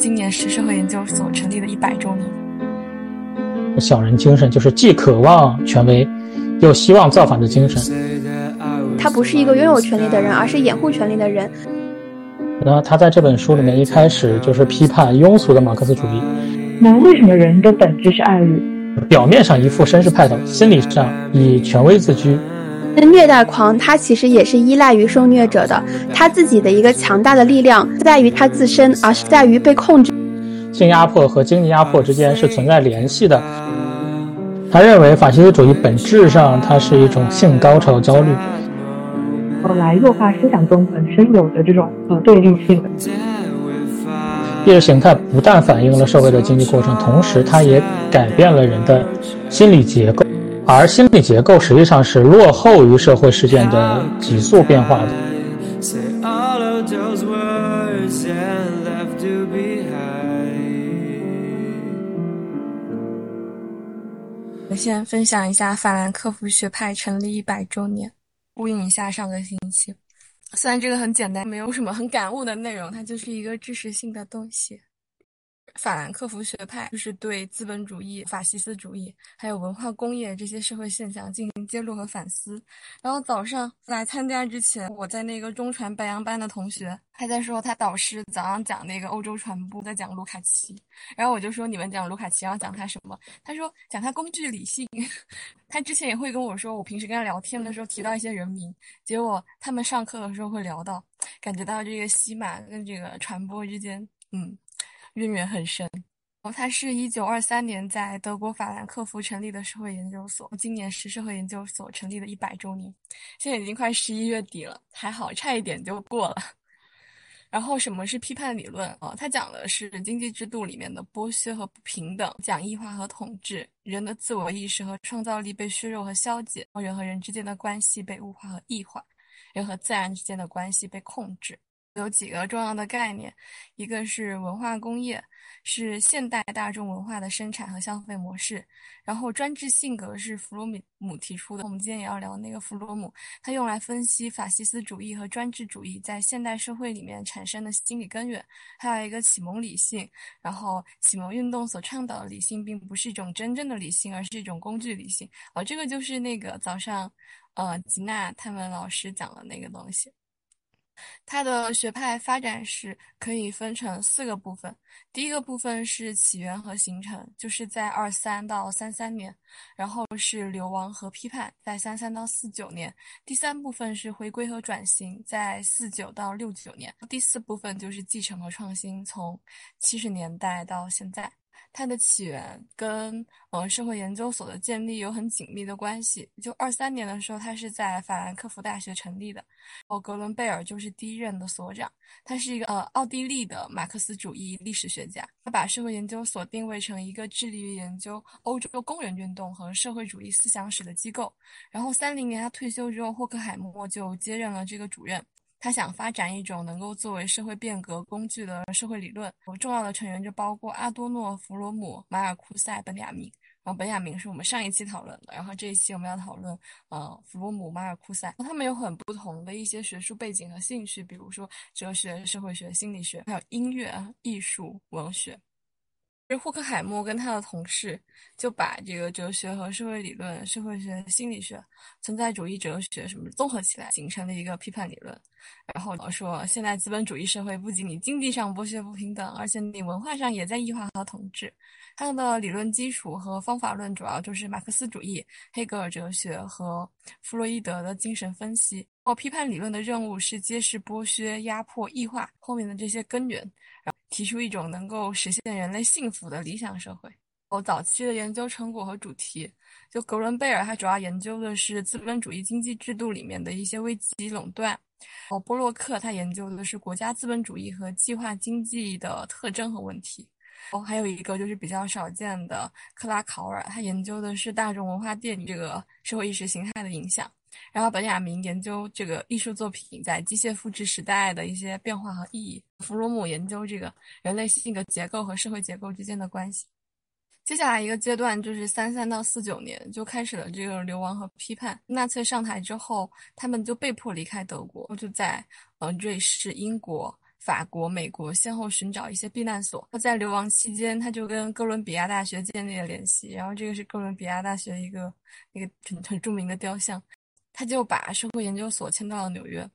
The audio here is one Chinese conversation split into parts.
今年是社会研究所成立的一百周年。小人精神就是既渴望权威，又希望造反的精神。他不是一个拥有权力的人，而是掩护权力的人。那他在这本书里面一开始就是批判庸俗的马克思主义。那为什么人的本质是爱欲？表面上一副绅士派头，心理上以权威自居。那虐待狂他其实也是依赖于受虐者的，他自己的一个强大的力量在于他自身，而是在于被控制。性压迫和经济压迫之间是存在联系的。他认为法西斯主义本质上它是一种性高潮焦虑，来弱化思想中本身有的这种呃对立性。意识形态不但反映了社会的经济过程，同时它也改变了人的心理结构，而心理结构实际上是落后于社会事件的急速变化的。我先分享一下法兰克福学派成立一百周年，呼应一下上个星期。虽然这个很简单，没有什么很感悟的内容，它就是一个知识性的东西。法兰克福学派就是对资本主义、法西斯主义，还有文化工业这些社会现象进行揭露和反思。然后早上来参加之前，我在那个中传白羊班的同学还在说他导师早上讲那个欧洲传播，在讲卢卡奇。然后我就说你们讲卢卡奇要讲他什么？他说讲他工具理性。他之前也会跟我说，我平时跟他聊天的时候提到一些人名，结果他们上课的时候会聊到，感觉到这个西马跟这个传播之间，嗯。渊源很深，哦，它是一九二三年在德国法兰克福成立的社会研究所，今年是社会研究所成立的一百周年，现在已经快十一月底了，还好差一点就过了。然后什么是批判理论啊？它讲的是经济制度里面的剥削和不平等，讲异化和统治，人的自我意识和创造力被削弱和消解，人和人之间的关系被物化和异化，人和自然之间的关系被控制。有几个重要的概念，一个是文化工业，是现代大众文化的生产和消费模式。然后专制性格是弗洛姆提出的，我们今天也要聊那个弗洛姆，他用来分析法西斯主义和专制主义在现代社会里面产生的心理根源。还有一个启蒙理性，然后启蒙运动所倡导的理性并不是一种真正的理性，而是一种工具理性。哦，这个就是那个早上，呃，吉娜他们老师讲的那个东西。它的学派发展史可以分成四个部分，第一个部分是起源和形成，就是在二三到三三年，然后是流亡和批判，在三三到四九年，第三部分是回归和转型，在四九到六九年，第四部分就是继承和创新，从七十年代到现在。它的起源跟呃社会研究所的建立有很紧密的关系。就二三年的时候，它是在法兰克福大学成立的，哦，格伦贝尔就是第一任的所长。他是一个呃奥地利的马克思主义历史学家，他把社会研究所定位成一个致力于研究欧洲工人运动和社会主义思想史的机构。然后三零年他退休之后，霍克海默就接任了这个主任。他想发展一种能够作为社会变革工具的社会理论，重要的成员就包括阿多诺、弗罗姆、马尔库塞、本雅明。然后本雅明是我们上一期讨论的，然后这一期我们要讨论呃弗罗姆、马尔库塞。他们有很不同的一些学术背景和兴趣，比如说哲学、社会学、心理学，还有音乐、艺术、文学。是霍克海默跟他的同事就把这个哲学和社会理论、社会学、心理学、存在主义哲学什么综合起来，形成了一个批判理论。然后说，现在资本主义社会不仅你经济上剥削不平等，而且你文化上也在异化和统治。他的理论基础和方法论主要就是马克思主义、黑格尔哲学和弗洛伊德的精神分析。哦，批判理论的任务是揭示剥削、压迫、异化后面的这些根源。提出一种能够实现人类幸福的理想社会。哦，早期的研究成果和主题，就格伦贝尔，他主要研究的是资本主义经济制度里面的一些危机垄断。哦，波洛克他研究的是国家资本主义和计划经济的特征和问题。哦，还有一个就是比较少见的克拉考尔，他研究的是大众文化电影这个社会意识形态的影响。然后，本雅明研究这个艺术作品在机械复制时代的一些变化和意义。弗洛姆研究这个人类性格结构和社会结构之间的关系。接下来一个阶段就是三三到四九年，就开始了这个流亡和批判。纳粹上台之后，他们就被迫离开德国，就在呃瑞士、英国、法国、美国，先后寻找一些避难所。他在流亡期间，他就跟哥伦比亚大学建立了联系。然后这个是哥伦比亚大学一个一个很很著名的雕像，他就把社会研究所迁到了纽约。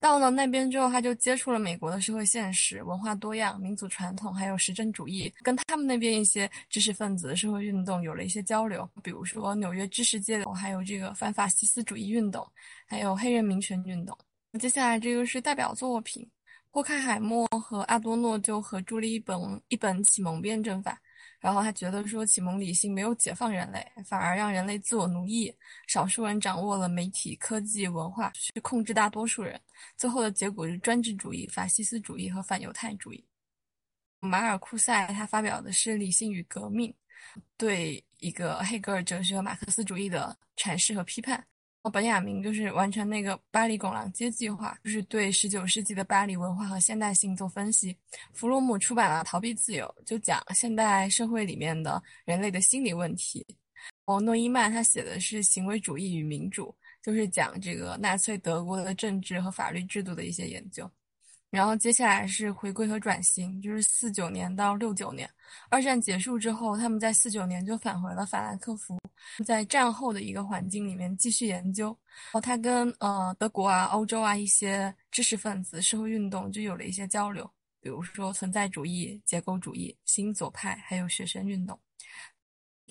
到了那边之后，他就接触了美国的社会现实、文化多样、民族传统，还有实证主义，跟他们那边一些知识分子、社会运动有了一些交流。比如说纽约知识界的，还有这个反法西斯主义运动，还有黑人民权运动。接下来这个是代表作品，霍克海默和阿多诺就合著了一本一本启蒙辩证法。然后他觉得说，启蒙理性没有解放人类，反而让人类自我奴役，少数人掌握了媒体、科技、文化，去控制大多数人。最后的结果是专制主义、法西斯主义和反犹太主义。马尔库塞他发表的是《理性与革命》，对一个黑格尔哲学和马克思主义的阐释和批判。本雅明就是完成那个巴黎拱廊街计划，就是对十九世纪的巴黎文化和现代性做分析。弗洛姆出版了《逃避自由》，就讲现代社会里面的人类的心理问题。哦，诺伊曼他写的是《行为主义与民主》，就是讲这个纳粹德国的政治和法律制度的一些研究。然后接下来是回归和转型，就是四九年到六九年。二战结束之后，他们在四九年就返回了法兰克福，在战后的一个环境里面继续研究。然后他跟呃德国啊、欧洲啊一些知识分子、社会运动就有了一些交流，比如说存在主义、结构主义、新左派，还有学生运动。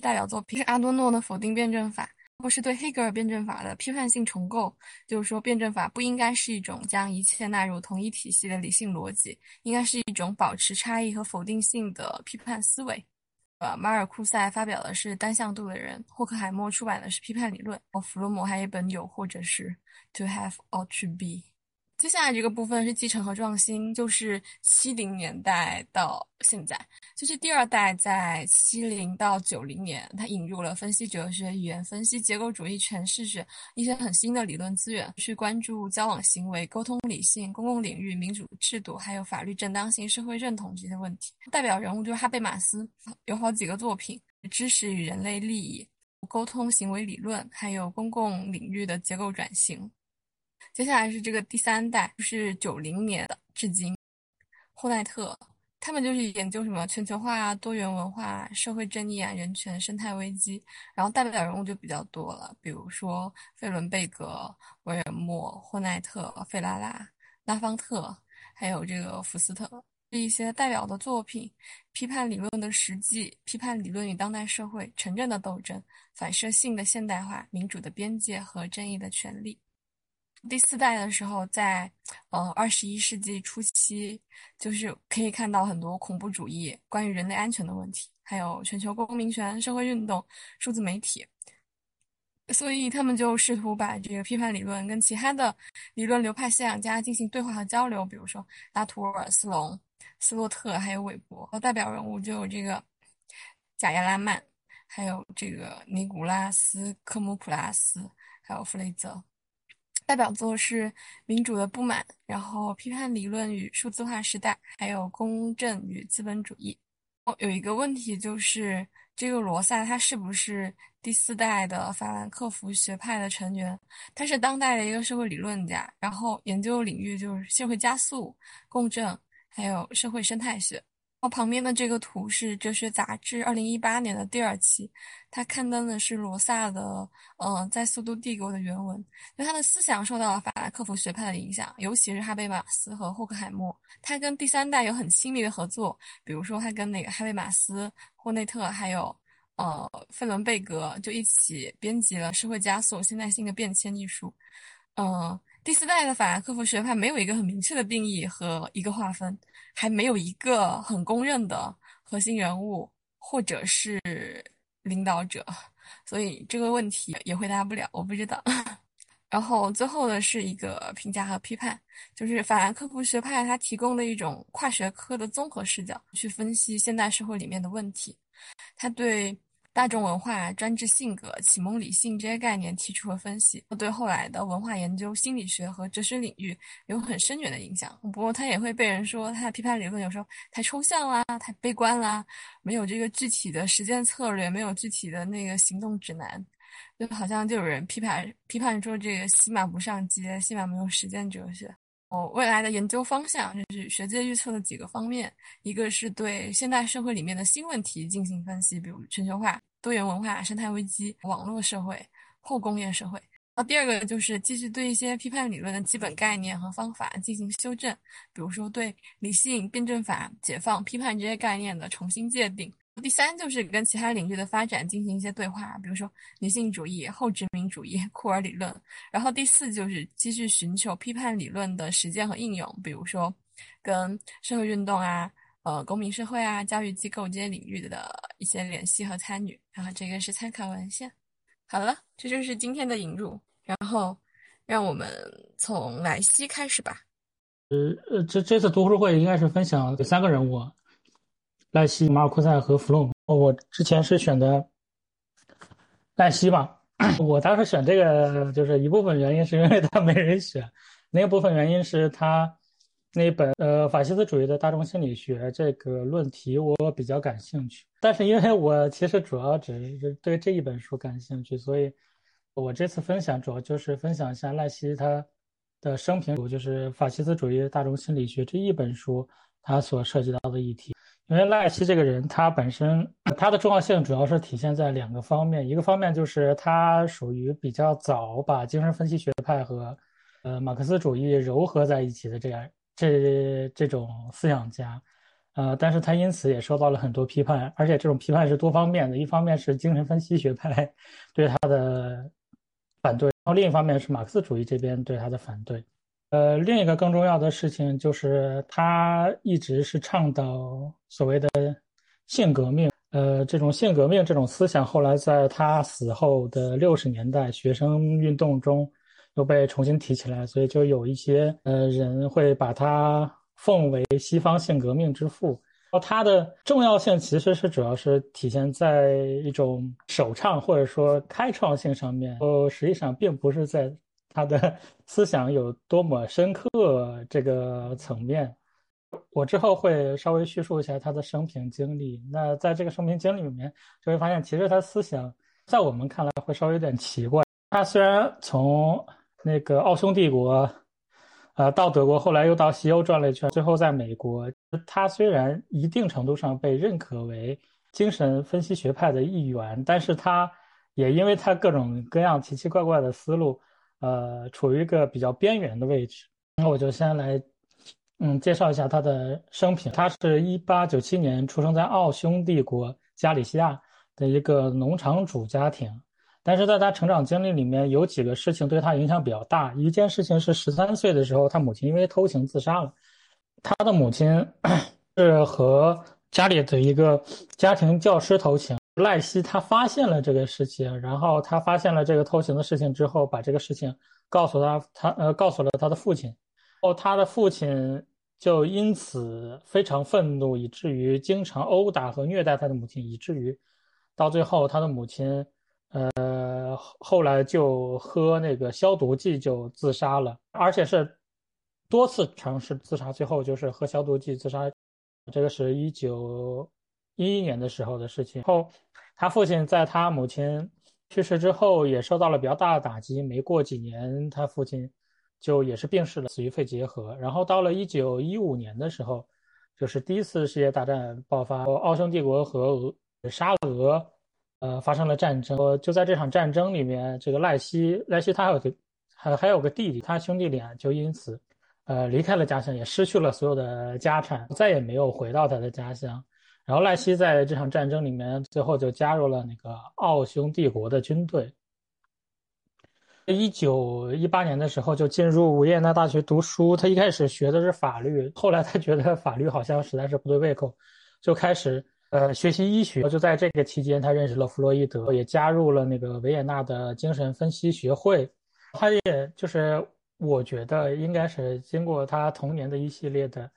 代表作品是阿多诺的否定辩证法。或是对黑格尔辩证法的批判性重构，就是说，辩证法不应该是一种将一切纳入同一体系的理性逻辑，应该是一种保持差异和否定性的批判思维。呃，马尔库塞发表的是单向度的人，霍克海默出版的是批判理论，弗洛姆还有一本有或者是 To Have or To Be。接下来这个部分是继承和创新，就是七零年代到现在，就是第二代在七零到九零年，它引入了分析哲学、语言分析、结构主义诠释学一些很新的理论资源，去关注交往行为、沟通理性、公共领域、民主制度，还有法律正当性、社会认同这些问题。代表人物就是哈贝马斯，有好几个作品：知识与人类利益、沟通行为理论，还有公共领域的结构转型。接下来是这个第三代，是九零年的至今，霍奈特他们就是研究什么全球化啊、多元文化、社会正义啊、人权、生态危机，然后代表人物就比较多了，比如说费伦贝格、维尔默、霍奈特、费拉拉、拉方特，还有这个福斯特，是一些代表的作品，批判理论的实际，批判理论与当代社会、城镇的斗争、反射性的现代化、民主的边界和正义的权利。第四代的时候，在呃二十一世纪初期，就是可以看到很多恐怖主义、关于人类安全的问题，还有全球公民权、社会运动、数字媒体，所以他们就试图把这个批判理论跟其他的理论流派思想家进行对话和交流，比如说拉图尔、斯隆、斯洛特，还有韦伯。代表人物就有这个贾亚拉曼，还有这个尼古拉斯·科姆普拉斯，还有弗雷泽。代表作是《民主的不满》，然后批判理论与数字化时代，还有公正与资本主义。哦，有一个问题就是，这个罗萨他是不是第四代的法兰克福学派的成员？他是当代的一个社会理论家，然后研究领域就是社会加速、共振，还有社会生态学。我，旁边的这个图是《哲学杂志》二零一八年的第二期，它刊登的是罗萨的，呃，在《速度帝国》的原文。因为他的思想受到了法兰克福学派的影响，尤其是哈贝马斯和霍克海默。他跟第三代有很亲密的合作，比如说他跟那个哈贝马斯、霍内特还有呃费伦贝格就一起编辑了《社会加速：现代性的变迁》一书。嗯。第四代的法兰克福学派没有一个很明确的定义和一个划分，还没有一个很公认的核心人物或者是领导者，所以这个问题也回答不了，我不知道。然后最后的是一个评价和批判，就是法兰克福学派它提供的一种跨学科的综合视角，去分析现代社会里面的问题，它对。大众文化、专制性格、启蒙理性这些概念提出了分析，对后来的文化研究、心理学和哲学领域有很深远的影响。不过，他也会被人说他的批判理论有时候太抽象啦、太悲观啦，没有这个具体的实践策略，没有具体的那个行动指南，就好像就有人批判批判说这个西马不上街，西马没有实践哲学。哦，未来的研究方向就是学界预测的几个方面，一个是对现代社会里面的新问题进行分析，比如全球化、多元文化、生态危机、网络社会、后工业社会。那第二个就是继续对一些批判理论的基本概念和方法进行修正，比如说对理性、辩证法、解放、批判这些概念的重新界定。第三就是跟其他领域的发展进行一些对话，比如说女性主义、后殖民主义、库尔理论。然后第四就是继续寻求批判理论的实践和应用，比如说跟社会运动啊、呃公民社会啊、教育机构这些领域的一些联系和参与。然后这个是参考文献。好了，这就是今天的引入。然后让我们从莱西开始吧。呃呃，这这次读书会应该是分享三个人物。赖希、马尔库塞和弗洛姆。我之前是选的赖希吧。我当时选这个，就是一部分原因是因为他没人选，另一部分原因是他那本呃法西斯主义的大众心理学这个论题我比较感兴趣。但是因为我其实主要只是对这一本书感兴趣，所以我这次分享主要就是分享一下赖希他的生平，就是法西斯主义大众心理学这一本书他所涉及到的议题。因为赖希这个人，他本身他的重要性主要是体现在两个方面，一个方面就是他属于比较早把精神分析学派和呃马克思主义糅合在一起的这样这这种思想家，呃，但是他因此也受到了很多批判，而且这种批判是多方面的，一方面是精神分析学派对他的反对，然后另一方面是马克思主义这边对他的反对。呃，另一个更重要的事情就是，他一直是倡导所谓的性革命。呃，这种性革命这种思想，后来在他死后的六十年代学生运动中又被重新提起来，所以就有一些呃人会把他奉为西方性革命之父。然后他的重要性其实是主要是体现在一种首倡或者说开创性上面，哦，实际上并不是在。他的 思想有多么深刻？这个层面，我之后会稍微叙述一下他的生平经历。那在这个生平经历里面，就会发现，其实他思想在我们看来会稍微有点奇怪。他虽然从那个奥匈帝国，呃，到德国，后来又到西欧转了一圈，最后在美国，他虽然一定程度上被认可为精神分析学派的一员，但是他也因为他各种各样奇奇怪怪的思路。呃，处于一个比较边缘的位置。那我就先来，嗯，介绍一下他的生平。他是一八九七年出生在奥匈帝国加里西亚的一个农场主家庭，但是在他成长经历里面有几个事情对他影响比较大。一件事情是十三岁的时候，他母亲因为偷情自杀了。他的母亲 是和家里的一个家庭教师偷情。赖希他发现了这个事情，然后他发现了这个偷情的事情之后，把这个事情告诉他，他呃告诉了他的父亲，哦，他的父亲就因此非常愤怒，以至于经常殴打和虐待他的母亲，以至于到最后他的母亲呃后来就喝那个消毒剂就自杀了，而且是多次尝试自杀，最后就是喝消毒剂自杀，这个是一九一一年的时候的事情后。他父亲在他母亲去世之后也受到了比较大的打击，没过几年，他父亲就也是病逝了，死于肺结核。然后到了一九一五年的时候，就是第一次世界大战爆发，奥匈帝国和俄沙俄呃发生了战争。就在这场战争里面，这个赖希赖希他还有个还还有个弟弟，他兄弟俩就因此呃离开了家乡，也失去了所有的家产，再也没有回到他的家乡。然后赖希在这场战争里面，最后就加入了那个奥匈帝国的军队。一九一八年的时候，就进入维也纳大学读书。他一开始学的是法律，后来他觉得法律好像实在是不对胃口，就开始呃学习医学。就在这个期间，他认识了弗洛伊德，也加入了那个维也纳的精神分析学会。他也就是我觉得应该是经过他童年的一系列的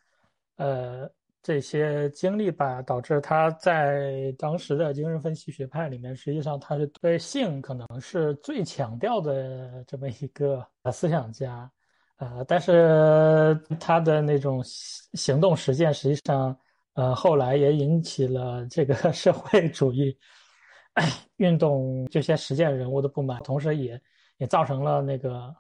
呃。这些经历吧，导致他在当时的精神分析学派里面，实际上他是对性可能是最强调的这么一个思想家，呃，但是他的那种行动实践，实际上，呃，后来也引起了这个 社会主义运动这些实践人物的不满，同时也也造成了那个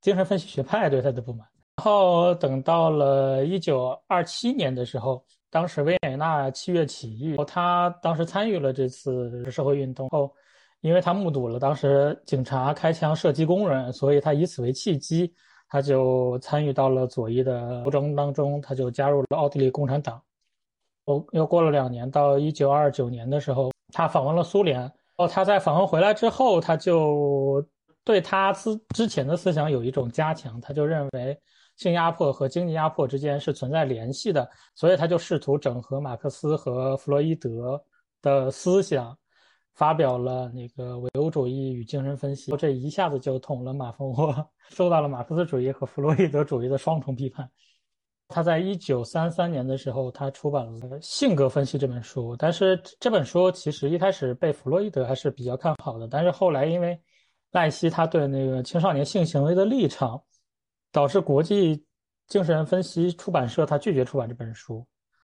精神分析学派对他的不满。然后等到了一九二七年的时候，当时维也纳七月起义，他当时参与了这次社会运动后，因为他目睹了当时警察开枪射击工人，所以他以此为契机，他就参与到了左翼的斗争当中，他就加入了奥地利共产党。哦，又过了两年，到一九二九年的时候，他访问了苏联。哦，他在访问回来之后，他就对他之之前的思想有一种加强，他就认为性压迫和经济压迫之间是存在联系的，所以他就试图整合马克思和弗洛伊德的思想，发表了那个唯物主义与精神分析，这一下子就捅了马蜂窝，受到了马克思主义和弗洛伊德主义的双重批判。他在一九三三年的时候，他出版了《性格分析》这本书。但是这本书其实一开始被弗洛伊德还是比较看好的，但是后来因为赖希他对那个青少年性行为的立场，导致国际精神分析出版社他拒绝出版这本书。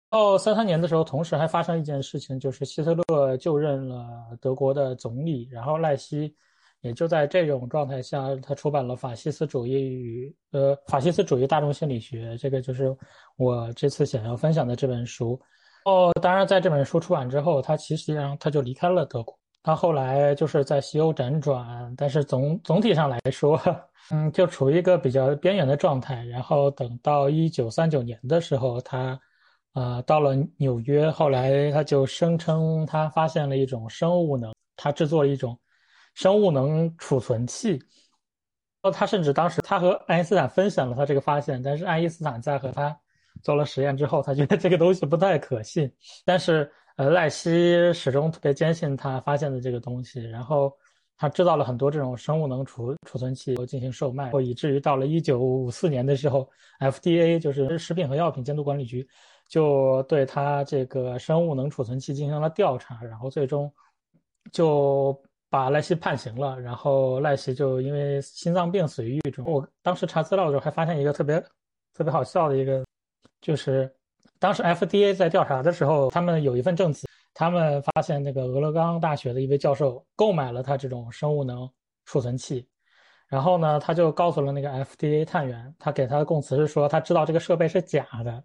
到三三年的时候，同时还发生一件事情，就是希特勒就任了德国的总理，然后赖希。也就在这种状态下，他出版了《法西斯主义与呃法西斯主义大众心理学》，这个就是我这次想要分享的这本书。哦，当然，在这本书出版之后，他其实上他就离开了德国。他后来就是在西欧辗转，但是总总体上来说，嗯，就处于一个比较边缘的状态。然后等到一九三九年的时候，他啊到了纽约，后来他就声称他发现了一种生物能，他制作了一种。生物能储存器，哦，他甚至当时他和爱因斯坦分享了他这个发现，但是爱因斯坦在和他做了实验之后，他觉得这个东西不太可信。但是呃，赖希始终特别坚信他发现的这个东西，然后他制造了很多这种生物能储储存器进行售卖，以至于到了一九五四年的时候，FDA 就是食品和药品监督管理局就对他这个生物能储存器进行了调查，然后最终就。把赖希判刑了，然后赖希就因为心脏病死于狱中。我当时查资料的时候还发现一个特别特别好笑的一个，就是当时 FDA 在调查的时候，他们有一份证词，他们发现那个俄勒冈大学的一位教授购买了他这种生物能储存器，然后呢，他就告诉了那个 FDA 探员，他给他的供词是说他知道这个设备是假的，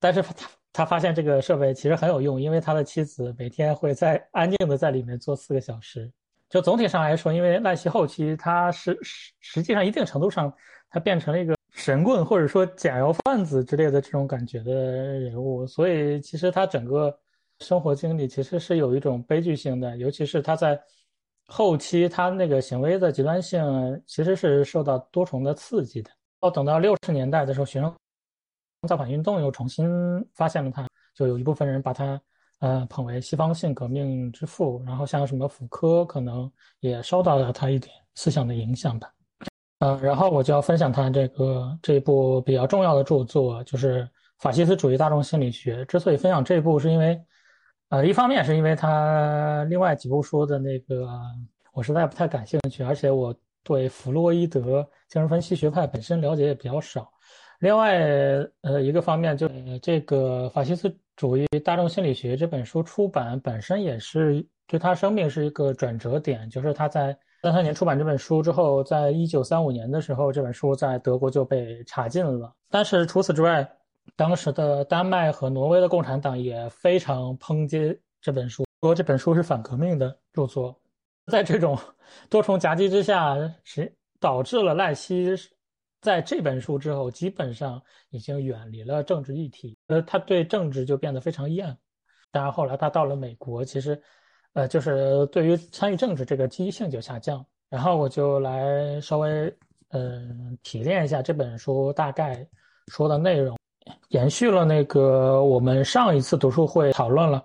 但是他他发现这个设备其实很有用，因为他的妻子每天会在安静的在里面坐四个小时。就总体上来说，因为赖希后期他是实实际上一定程度上，他变成了一个神棍或者说假药贩子之类的这种感觉的人物，所以其实他整个生活经历其实是有一种悲剧性的，尤其是他在后期他那个行为的极端性其实是受到多重的刺激的。到等到六十年代的时候，学生造反运动又重新发现了他，就有一部分人把他。呃，捧为西方性革命之父，然后像什么福柯，可能也受到了他一点思想的影响吧。呃，然后我就要分享他这个这一部比较重要的著作，就是《法西斯主义大众心理学》。之所以分享这部，是因为，呃，一方面是因为他另外几部书的那个我实在不太感兴趣，而且我对弗洛伊德精神分析学派本身了解也比较少。另外，呃，一个方面就是这个法西斯。《主义大众心理学》这本书出版本身也是对他生命是一个转折点，就是他在三三年出版这本书之后，在一九三五年的时候，这本书在德国就被查禁了。但是除此之外，当时的丹麦和挪威的共产党也非常抨击这本书，说这本书是反革命的著作。在这种多重夹击之下，是导致了赖希。在这本书之后，基本上已经远离了政治议题，呃，他对政治就变得非常厌。当然，后来他到了美国，其实，呃，就是对于参与政治这个积极性就下降。然后我就来稍微，嗯，提炼一下这本书大概说的内容，延续了那个我们上一次读书会讨论了，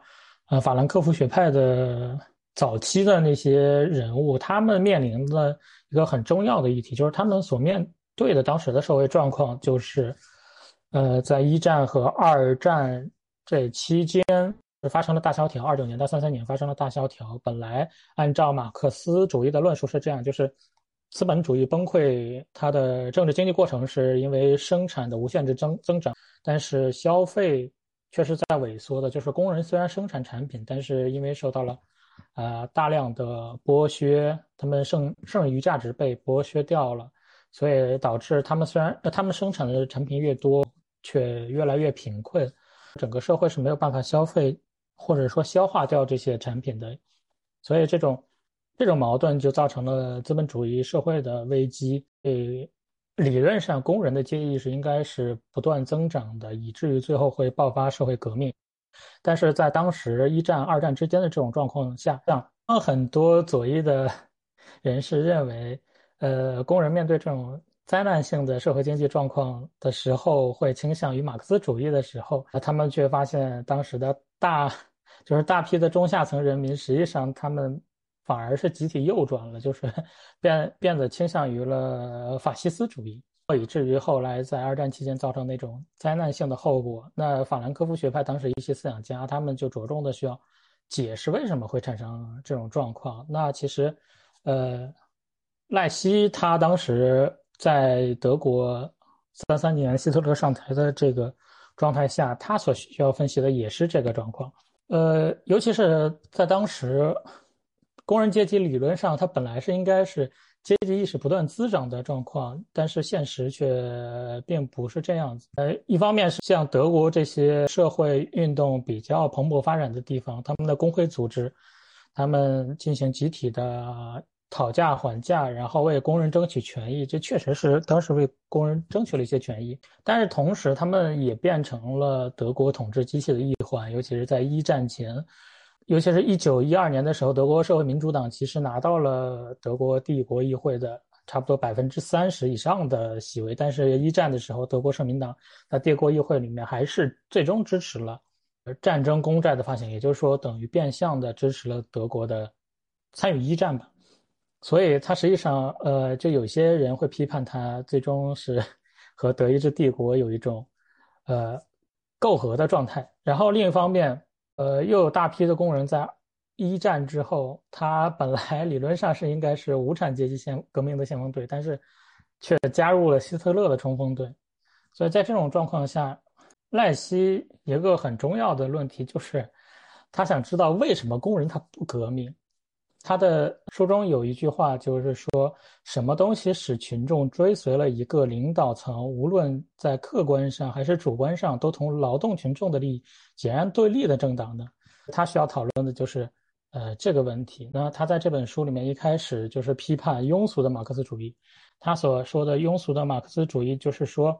呃，法兰克福学派的早期的那些人物，他们面临的一个很重要的议题，就是他们所面。对的，当时的社会状况就是，呃，在一战和二战这期间发生了大萧条。二九年到三三年发生了大萧条。本来按照马克思主义的论述是这样，就是资本主义崩溃，它的政治经济过程是因为生产的无限制增增长，但是消费却是在萎缩的。就是工人虽然生产产品，但是因为受到了呃大量的剥削，他们剩剩余价值被剥削掉了。所以导致他们虽然他们生产的产品越多，却越来越贫困，整个社会是没有办法消费或者说消化掉这些产品的，所以这种这种矛盾就造成了资本主义社会的危机。呃，理论上工人的阶级意识应该是不断增长的，以至于最后会爆发社会革命。但是在当时一战、二战之间的这种状况下，让很多左翼的人士认为。呃，工人面对这种灾难性的社会经济状况的时候，会倾向于马克思主义的时候，他们却发现当时的大，就是大批的中下层人民，实际上他们反而是集体右转了，就是 变变得倾向于了法西斯主义，以至于后来在二战期间造成那种灾难性的后果。那法兰克福学派当时一些思想家，他们就着重的需要解释为什么会产生这种状况。那其实，呃。赖希他当时在德国三三年希特勒上台的这个状态下，他所需要分析的也是这个状况。呃，尤其是在当时，工人阶级理论上他本来是应该是阶级意识不断滋长的状况，但是现实却并不是这样子。呃，一方面是像德国这些社会运动比较蓬勃发展的地方，他们的工会组织，他们进行集体的。讨价还价，然后为工人争取权益，这确实是当时为工人争取了一些权益。但是同时，他们也变成了德国统治机器的一环，尤其是在一战前，尤其是一九一二年的时候，德国社会民主党其实拿到了德国帝国议会的差不多百分之三十以上的席位。但是，一战的时候，德国社民党在帝国议会里面还是最终支持了战争公债的发行，也就是说，等于变相的支持了德国的参与一战吧。所以，他实际上，呃，就有些人会批判他，最终是 和德意志帝国有一种，呃，媾和的状态。然后另一方面，呃，又有大批的工人在一战之后，他本来理论上是应该是无产阶级先革命的先锋队，但是却加入了希特勒的冲锋队。所以在这种状况下，赖希一个很重要的论题就是，他想知道为什么工人他不革命。他的书中有一句话，就是说什么东西使群众追随了一个领导层，无论在客观上还是主观上，都同劳动群众的利益截然对立的政党呢？他需要讨论的就是，呃，这个问题。那他在这本书里面一开始就是批判庸俗的马克思主义。他所说的庸俗的马克思主义，就是说，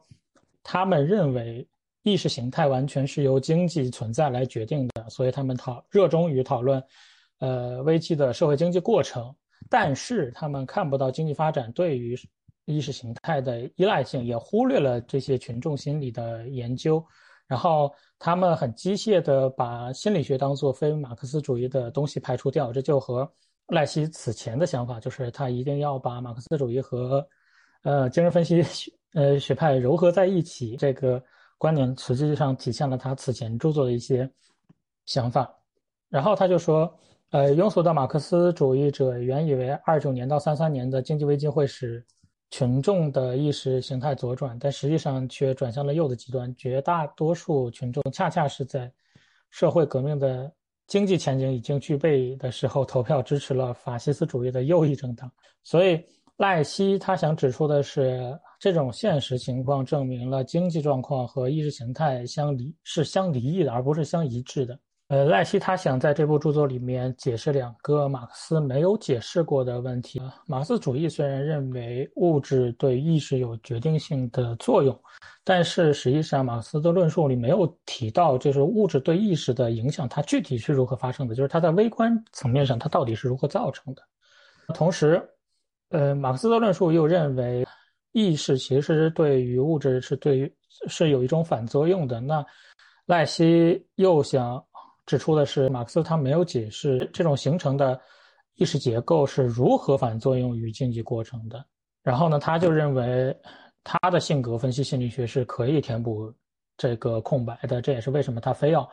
他们认为意识形态完全是由经济存在来决定的，所以他们讨热衷于讨论。呃，危机的社会经济过程，但是他们看不到经济发展对于意识形态的依赖性，也忽略了这些群众心理的研究，然后他们很机械的把心理学当做非马克思主义的东西排除掉，这就和赖希此前的想法，就是他一定要把马克思主义和呃精神分析学呃学派糅合在一起，这个观点实际上体现了他此前著作的一些想法，然后他就说。呃，庸俗的马克思主义者原以为二九年到三三年的经济危机会使群众的意识形态左转，但实际上却转向了右的极端。绝大多数群众恰恰是在社会革命的经济前景已经具备的时候，投票支持了法西斯主义的右翼政党。所以，赖希他想指出的是，这种现实情况证明了经济状况和意识形态相离是相离异的，而不是相一致的。呃，赖希他想在这部著作里面解释两个马克思没有解释过的问题。马克思主义虽然认为物质对意识有决定性的作用，但是实际上马克思的论述里没有提到，就是物质对意识的影响，它具体是如何发生的，就是它在微观层面上它到底是如何造成的。同时，呃，马克思的论述又认为意识其实对于物质是对于是有一种反作用的。那赖希又想。指出的是，马克思他没有解释这种形成的意识结构是如何反作用于经济过程的。然后呢，他就认为他的性格分析心理学是可以填补这个空白的。这也是为什么他非要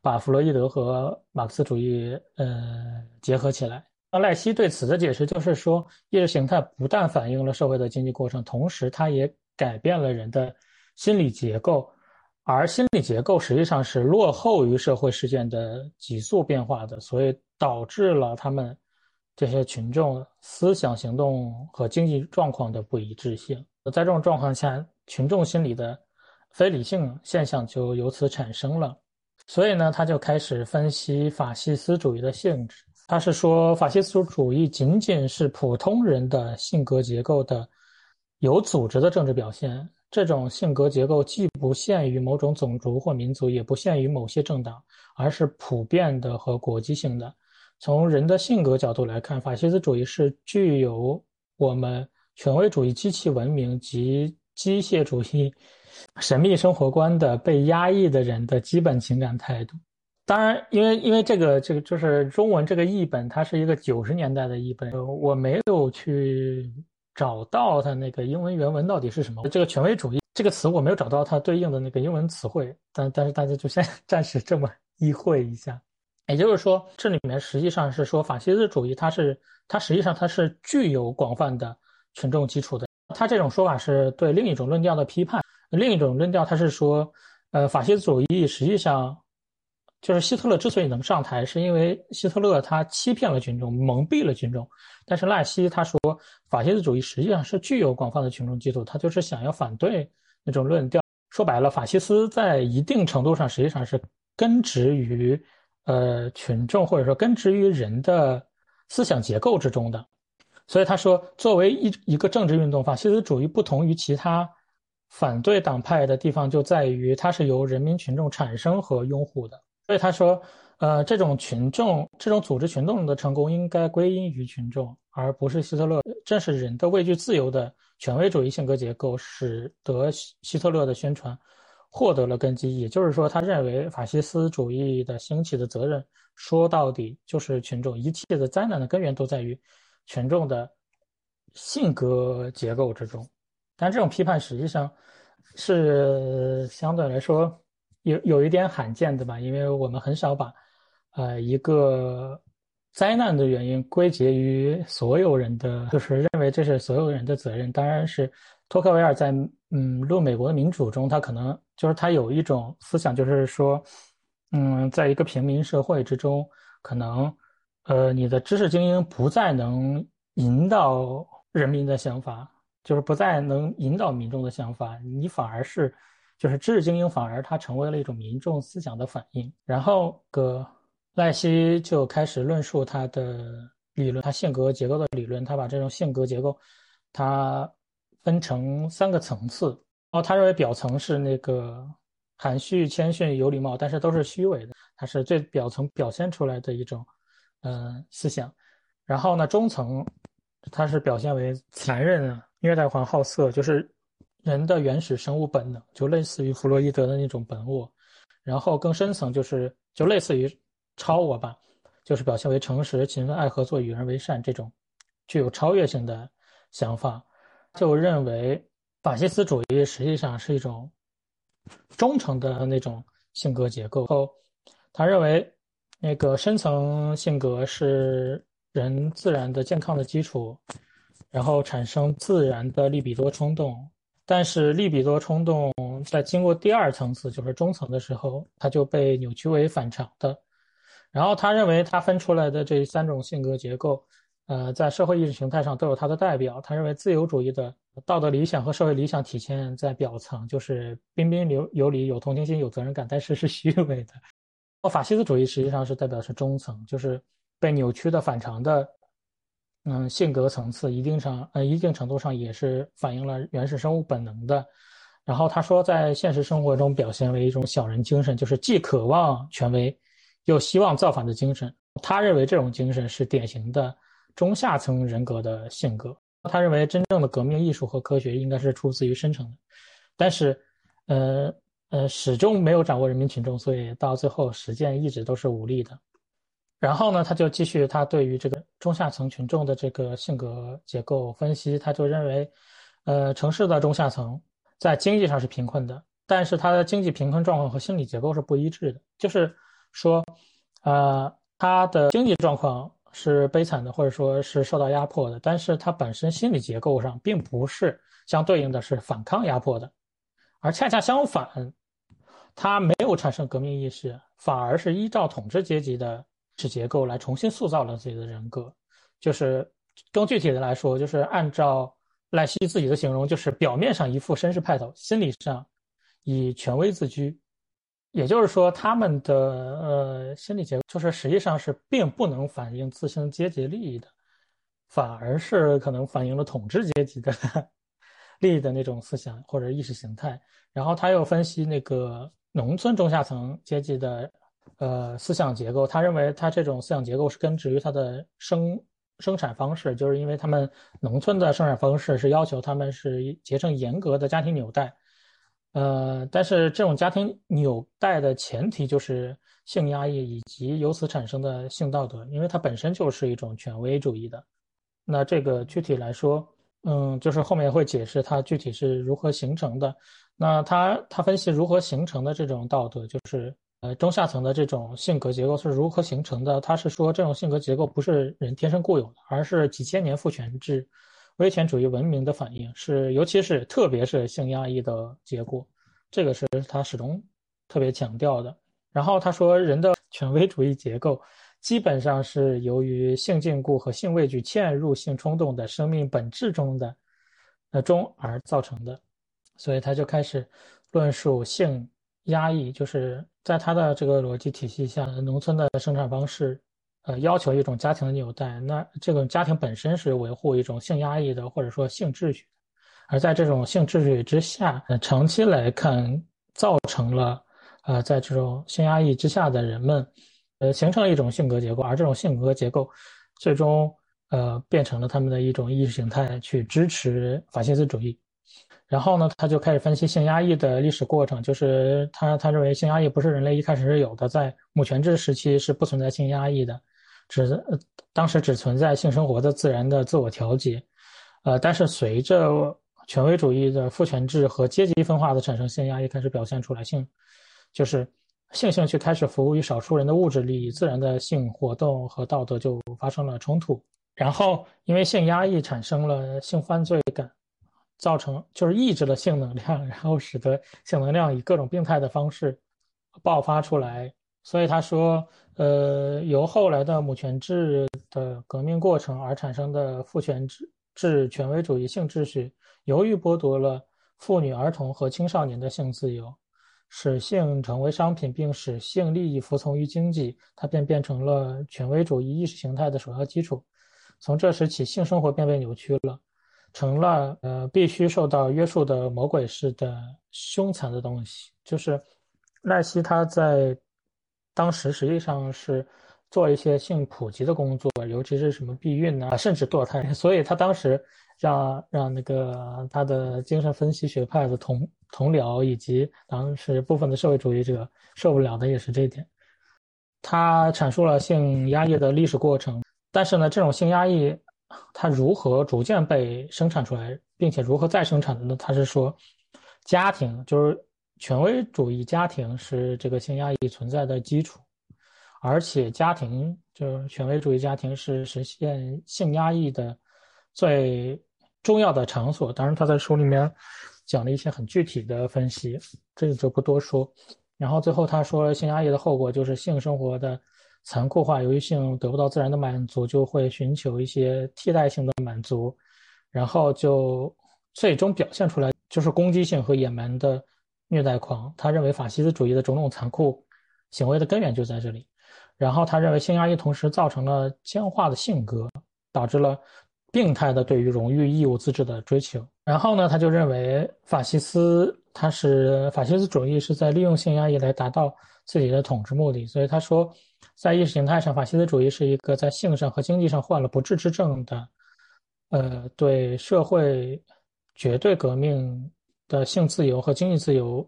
把弗洛伊德和马克思主义呃结合起来。那赖希对此的解释就是说，意识形态不但反映了社会的经济过程，同时它也改变了人的心理结构。而心理结构实际上是落后于社会事件的急速变化的，所以导致了他们这些群众思想、行动和经济状况的不一致性。在这种状况下，群众心理的非理性现象就由此产生了。所以呢，他就开始分析法西斯主义的性质。他是说，法西斯主义仅仅是普通人的性格结构的有组织的政治表现。这种性格结构既不限于某种种族或民族，也不限于某些政党，而是普遍的和国际性的。从人的性格角度来看，法西斯主义是具有我们权威主义、机器文明及机械主义神秘生活观的被压抑的人的基本情感态度。当然，因为因为这个这个就是中文这个译本，它是一个九十年代的译本，我没有去找到它那个英文原文到底是什么。这个权威主义这个词我没有找到它对应的那个英文词汇，但但是大家就先暂时这么意会一下。也就是说，这里面实际上是说法西斯主义，它是它实际上它是具有广泛的群众基础的。它这种说法是对另一种论调的批判。另一种论调，它是说，呃，法西斯主义实际上。就是希特勒之所以能上台，是因为希特勒他欺骗了群众，蒙蔽了群众。但是赖希他说，法西斯主义实际上是具有广泛的群众基础，他就是想要反对那种论调。说白了，法西斯在一定程度上实际上是根植于呃群众或者说根植于人的思想结构之中的。所以他说，作为一一个政治运动，法西斯主义不同于其他反对党派的地方就在于，它是由人民群众产生和拥护的。所以他说，呃，这种群众、这种组织群众的成功应该归因于群众，而不是希特勒。正是人的畏惧自由的权威主义性格结构，使得希特勒的宣传获得了根基。也就是说，他认为法西斯主义的兴起的责任，说到底就是群众。一切的灾难的根源都在于群众的性格结构之中。但这种批判实际上是相对来说。有有一点罕见的吧，因为我们很少把，呃，一个灾难的原因归结于所有人的，就是认为这是所有人的责任。当然是托克维尔在嗯《论美国的民主》中，他可能就是他有一种思想，就是说，嗯，在一个平民社会之中，可能，呃，你的知识精英不再能引导人民的想法，就是不再能引导民众的想法，你反而是。就是知识精英反而它成为了一种民众思想的反应，然后个赖希就开始论述他的理论，他性格结构的理论，他把这种性格结构，他分成三个层次。然后他认为表层是那个含蓄、谦逊、有礼貌，但是都是虚伪的，它是最表层表现出来的一种，嗯，思想。然后呢，中层，它是表现为残忍啊、虐待狂、好色，就是。人的原始生物本能就类似于弗洛伊德的那种本我，然后更深层就是就类似于超我吧，就是表现为诚实、勤奋、爱合作、与人为善这种具有超越性的想法，就认为法西斯主义实际上是一种忠诚的那种性格结构。后他认为那个深层性格是人自然的健康的基础，然后产生自然的利比多冲动。但是利比多冲动在经过第二层次，就是中层的时候，它就被扭曲为反常的。然后他认为他分出来的这三种性格结构，呃，在社会意识形态上都有它的代表。他认为自由主义的道德理想和社会理想体现在表层，就是彬彬有有礼、有同情心、有责任感，但是是虚伪的。法西斯主义实际上是代表是中层，就是被扭曲的反常的。嗯，性格层次一定上，呃，一定程度上也是反映了原始生物本能的。然后他说，在现实生活中表现为一种小人精神，就是既渴望权威，又希望造反的精神。他认为这种精神是典型的中下层人格的性格。他认为真正的革命艺术和科学应该是出自于深层的，但是，呃呃，始终没有掌握人民群众，所以到最后实践一直都是无力的。然后呢，他就继续他对于这个中下层群众的这个性格结构分析，他就认为，呃，城市的中下层在经济上是贫困的，但是他的经济贫困状况和心理结构是不一致的，就是说，呃，他的经济状况是悲惨的，或者说是受到压迫的，但是他本身心理结构上并不是相对应的是反抗压迫的，而恰恰相反，他没有产生革命意识，反而是依照统治阶级的。是结构来重新塑造了自己的人格，就是更具体的来说，就是按照赖希自己的形容，就是表面上一副绅士派头，心理上以权威自居。也就是说，他们的呃心理结构，就是实际上是并不能反映自身阶级利益的，反而是可能反映了统治阶级的 利益的那种思想或者意识形态。然后他又分析那个农村中下层阶级的。呃，思想结构，他认为他这种思想结构是根植于他的生生产方式，就是因为他们农村的生产方式是要求他们是结成严格的家庭纽带，呃，但是这种家庭纽带的前提就是性压抑以及由此产生的性道德，因为它本身就是一种权威主义的。那这个具体来说，嗯，就是后面会解释它具体是如何形成的。那他他分析如何形成的这种道德，就是。呃，中下层的这种性格结构是如何形成的？他是说，这种性格结构不是人天生固有的，而是几千年父权制、威权主义文明的反应，是尤其是特别是性压抑的结果。这个是他始终特别强调的。然后他说，人的权威主义结构基本上是由于性禁锢和性畏惧嵌入性冲动的生命本质中的呃中而造成的，所以他就开始论述性压抑，就是。在他的这个逻辑体系下，农村的生产方式，呃，要求一种家庭的纽带。那这个家庭本身是维护一种性压抑的，或者说性秩序。而在这种性秩序之下，呃长期来看，造成了，呃，在这种性压抑之下的人们，呃，形成了一种性格结构。而这种性格结构，最终，呃，变成了他们的一种意识形态，去支持法西斯主义。然后呢，他就开始分析性压抑的历史过程，就是他他认为性压抑不是人类一开始是有的，在母权制时期是不存在性压抑的，只呃当时只存在性生活的自然的自我调节，呃，但是随着权威主义的父权制和阶级分化的产生，性压抑开始表现出来，性就是性兴趣开始服务于少数人的物质利益，自然的性活动和道德就发生了冲突，然后因为性压抑产生了性犯罪感。造成就是抑制了性能量，然后使得性能量以各种病态的方式爆发出来。所以他说，呃，由后来的母权制的革命过程而产生的父权制制权威主义性秩序，由于剥夺了妇女、儿童和青少年的性自由，使性成为商品，并使性利益服从于经济，它便变成了权威主义意识形态的首要基础。从这时起，性生活便被扭曲了。成了呃必须受到约束的魔鬼式的凶残的东西，就是赖希他在当时实际上是做一些性普及的工作，尤其是什么避孕啊，甚至堕胎，所以他当时让让那个他的精神分析学派的同同僚以及当时部分的社会主义者受不了的也是这一点。他阐述了性压抑的历史过程，但是呢，这种性压抑。它如何逐渐被生产出来，并且如何再生产的呢？他是说，家庭就是权威主义家庭是这个性压抑存在的基础，而且家庭就是权威主义家庭是实现性压抑的最重要的场所。当然，他在书里面讲了一些很具体的分析，这个就不多说。然后最后他说，性压抑的后果就是性生活的。残酷化，由于性得不到自然的满足，就会寻求一些替代性的满足，然后就最终表现出来就是攻击性和野蛮的虐待狂。他认为法西斯主义的种种残酷行为的根源就在这里。然后他认为性压抑同时造成了僵化的性格，导致了病态的对于荣誉、义务、自治的追求。然后呢，他就认为法西斯他是法西斯主义是在利用性压抑来达到自己的统治目的，所以他说。在意识形态上，法西斯主义是一个在性上和经济上患了不治之症的，呃，对社会绝对革命的性自由和经济自由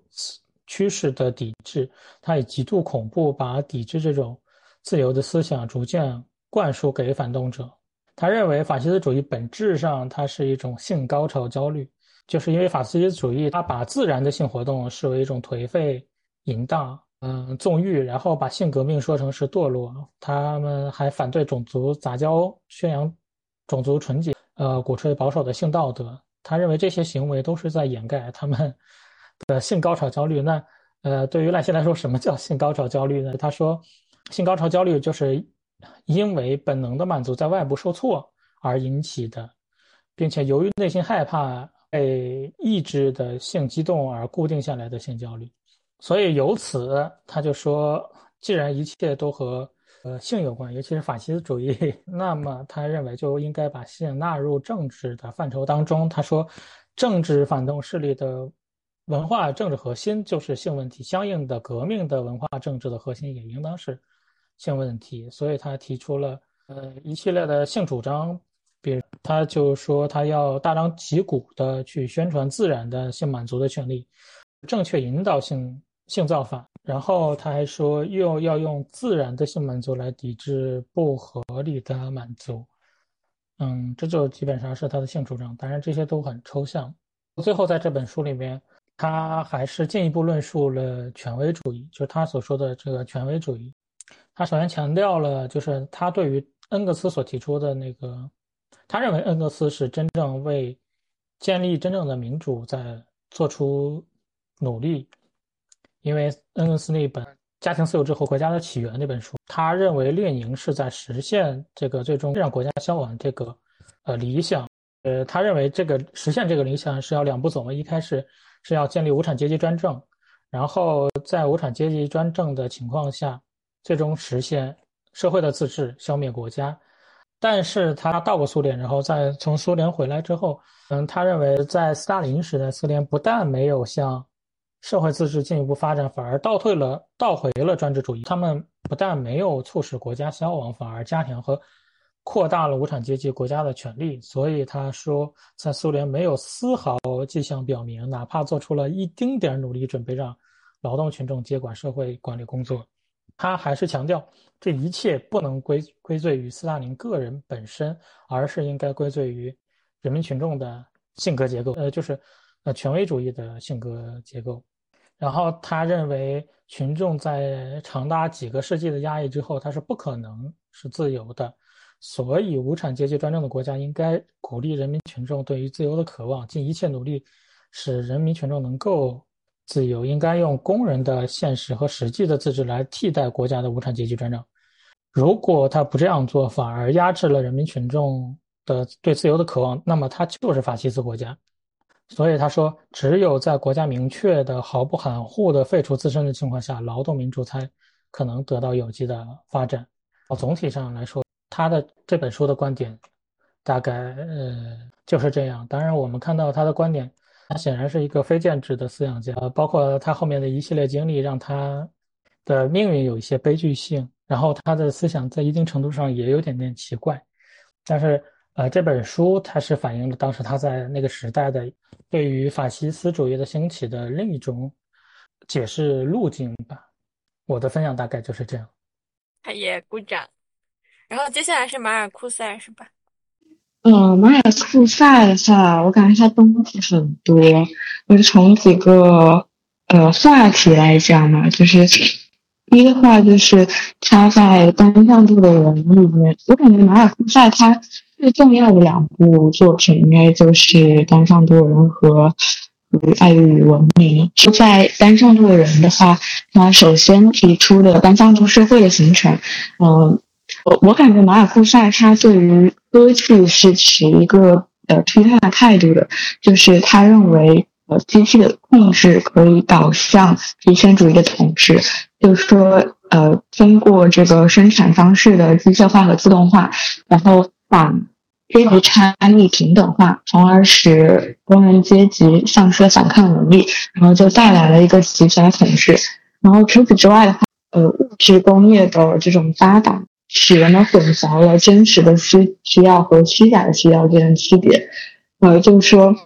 趋势的抵制。他以极度恐怖把抵制这种自由的思想逐渐灌输给反动者。他认为法西斯主义本质上它是一种性高潮焦虑，就是因为法西斯主义它把自然的性活动视为一种颓废淫荡。嗯，纵欲，然后把性革命说成是堕落。他们还反对种族杂交，宣扬种族纯洁，呃，鼓吹保守的性道德。他认为这些行为都是在掩盖他们的性高潮焦虑。那，呃，对于赖希来说，什么叫性高潮焦虑呢？他说，性高潮焦虑就是因为本能的满足在外部受挫而引起的，并且由于内心害怕被抑制的性激动而固定下来的性焦虑。所以由此，他就说，既然一切都和呃性有关，尤其是法西斯主义，那么他认为就应该把性纳入政治的范畴当中。他说，政治反动势力的。文化政治核心就是性问题，相应的革命的文化政治的核心也应当是性问题，所以他提出了呃一系列的性主张，比如他就说他要大张旗鼓的去宣传自然的性满足的权利，正确引导性性造反，然后他还说又要用自然的性满足来抵制不合理的满足，嗯，这就基本上是他的性主张，当然这些都很抽象。最后在这本书里面。他还是进一步论述了权威主义，就是他所说的这个权威主义。他首先强调了，就是他对于恩格斯所提出的那个，他认为恩格斯是真正为建立真正的民主在做出努力。因为恩格斯那本《家庭自由之后国家的起源》那本书，他认为列宁是在实现这个最终让国家消亡这个呃理想。呃，他认为这个实现这个理想是要两步走嘛，一开始。是要建立无产阶级专政，然后在无产阶级专政的情况下，最终实现社会的自治，消灭国家。但是他到过苏联，然后在从苏联回来之后，嗯，他认为在斯大林时代，苏联不但没有像社会自治进一步发展，反而倒退了，倒回了专制主义。他们不但没有促使国家消亡，反而加强和。扩大了无产阶级国家的权利，所以他说，在苏联没有丝毫迹象表明，哪怕做出了一丁点努力，准备让劳动群众接管社会管理工作。他还是强调，这一切不能归归罪于斯大林个人本身，而是应该归罪于人民群众的性格结构，呃，就是呃权威主义的性格结构。然后他认为，群众在长达几个世纪的压抑之后，他是不可能是自由的。所以，无产阶级专政的国家应该鼓励人民群众对于自由的渴望，尽一切努力使人民群众能够自由。应该用工人的现实和实际的自治来替代国家的无产阶级专政。如果他不这样做，反而压制了人民群众的对自由的渴望，那么他就是法西斯国家。所以他说，只有在国家明确的、毫不含糊的废除自身的情况下，劳动民主才可能得到有机的发展。总体上来说。他的这本书的观点，大概呃就是这样。当然，我们看到他的观点，他显然是一个非建制的思想家。包括他后面的一系列经历，让他的命运有一些悲剧性。然后他的思想在一定程度上也有点点奇怪。但是，呃，这本书它是反映了当时他在那个时代的对于法西斯主义的兴起的另一种解释路径吧。我的分享大概就是这样。他也鼓掌。然后接下来是马尔库塞，是吧？嗯，马尔库塞的话，我感觉他东西很多。我就从几个呃话题来讲嘛，就是第一个话就是他在单向度的人里面，我感觉马尔库塞他最重要的两部作品应该就是单向度人和与爱与文明。在单向度人的话，他首先提出的单向度社会的形成，嗯。我我感觉马尔库塞他对于科技是持一个呃批判的态度的，就是他认为呃机器的控制可以导向极权主义的统治，就是说呃通过这个生产方式的机械化和自动化，然后把阶级差异平等化，从而使工人阶级丧失了反抗能力，然后就带来了一个极权统治。然后除此之外的话，呃物质工业的这种发达。使人们混淆了真实的需需要和虚假的需要这种区别，呃，就是说，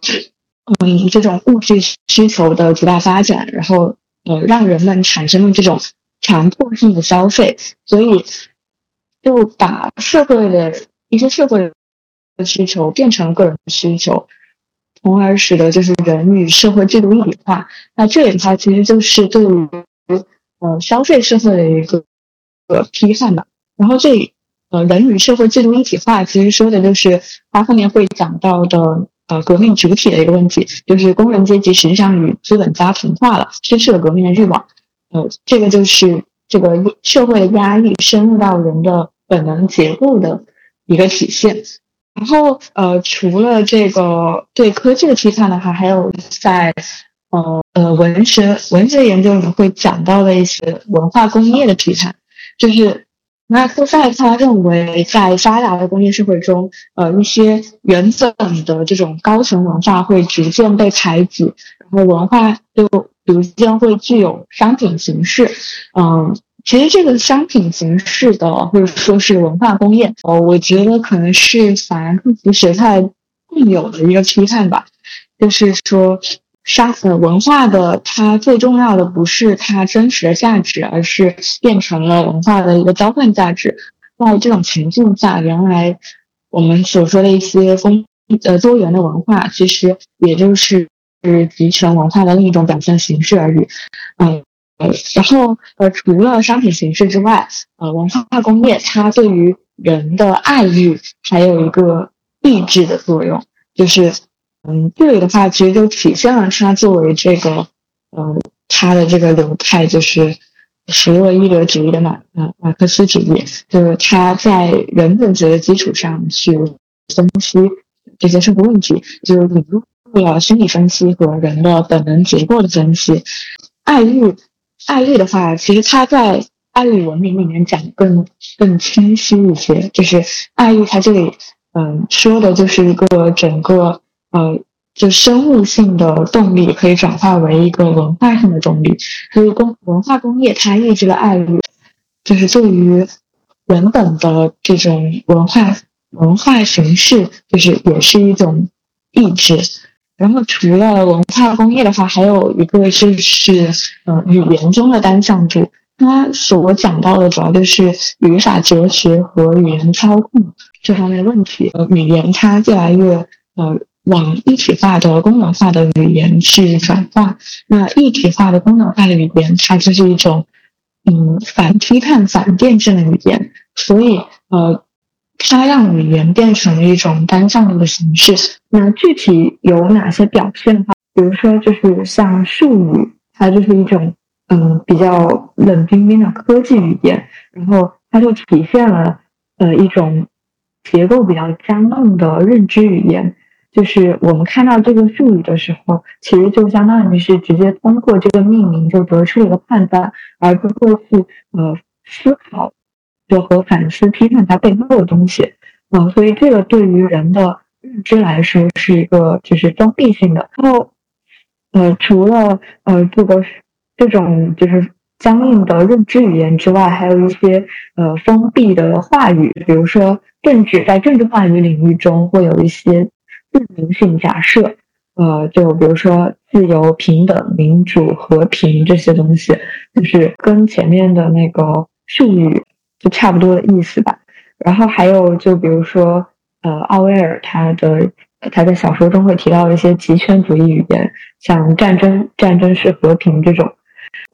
嗯，这种物质需求的极大发展，然后呃，让人们产生了这种强迫性的消费，所以就把社会的一些社会的需求变成了个人的需求，从而使得就是人与社会制度一体化。那这里的话，其实就是对于呃消费社会的一个个批判吧。然后这，呃，人与社会制度一体化，其实说的就是它后面会讲到的，呃，革命主体的一个问题，就是工人阶级实际上与资本家同化了，失去了革命的欲望。呃，这个就是这个社会的压抑深入到人的本能结构的一个体现。然后呃，除了这个对科技的批判的话，还有在呃呃文学文学研究里面会讲到的一些文化工业的批判，就是马尔克塞他认为在发达的工业社会中，呃一些原本的这种高层文化会逐渐被排挤，然后文化就逐渐会具有商品形式，嗯。其实这个商品形式的，或者说是文化工业，呃，我觉得可能是法兰克福学派共有的一个批判吧。就是说，商呃文化的它最重要的不是它真实的价值，而是变成了文化的一个交换价值。在这种情境下，原来我们所说的一些丰呃多元的文化，其实也就是是集权文化的另一种表现形式而已。嗯。然后，呃，除了商品形式之外，呃，文化工业它对于人的爱欲还有一个抑制的作用，就是，嗯，这里的话其实就体现了它作为这个，嗯，它的这个流派就是弗洛伊德主义的马，呃，马克思主义，就是他在人本学的基础上去分析这些社会问题，就是引入了心理分析和人的本能结构的分析，爱欲。爱欲的话，其实它在爱欲文明里面讲更更清晰一些。就是爱欲，它这里嗯说的就是一个整个呃就生物性的动力可以转化为一个文化性的动力。所以工文化工业它抑制了爱欲，就是对于原本的这种文化文化形式，就是也是一种抑制。然后除了文化工业的话，还有一个就是，呃，语言中的单向度。它所讲到的主要就是语法哲学和语言操控这方面的问题。呃，语言它越来越呃往一体化的功能化的语言去转化。那一体化的功能化的语言，它就是一种嗯反批判、反辩证的语言。所以呃。它让语言变成了一种单向的形式。那具体有哪些表现的话，比如说就是像术语，它就是一种嗯比较冷冰冰的科技语言，然后它就体现了呃一种结构比较僵硬的认知语言。就是我们看到这个术语的时候，其实就相当于是直接通过这个命名就得出一个判断，而不会去呃思考。就和反思、批判它背后的东西，嗯，所以这个对于人的认知来说是一个就是封闭性的。然后，呃，除了呃这个这种就是僵硬的认知语言之外，还有一些呃封闭的话语，比如说政治，在政治话语领域中会有一些自明性假设，呃，就比如说自由、平等、民主、和平这些东西，就是跟前面的那个术语。就差不多的意思吧。然后还有，就比如说，呃，奥威尔他的他在小说中会提到一些极权主义语言，像战争、战争是和平这种。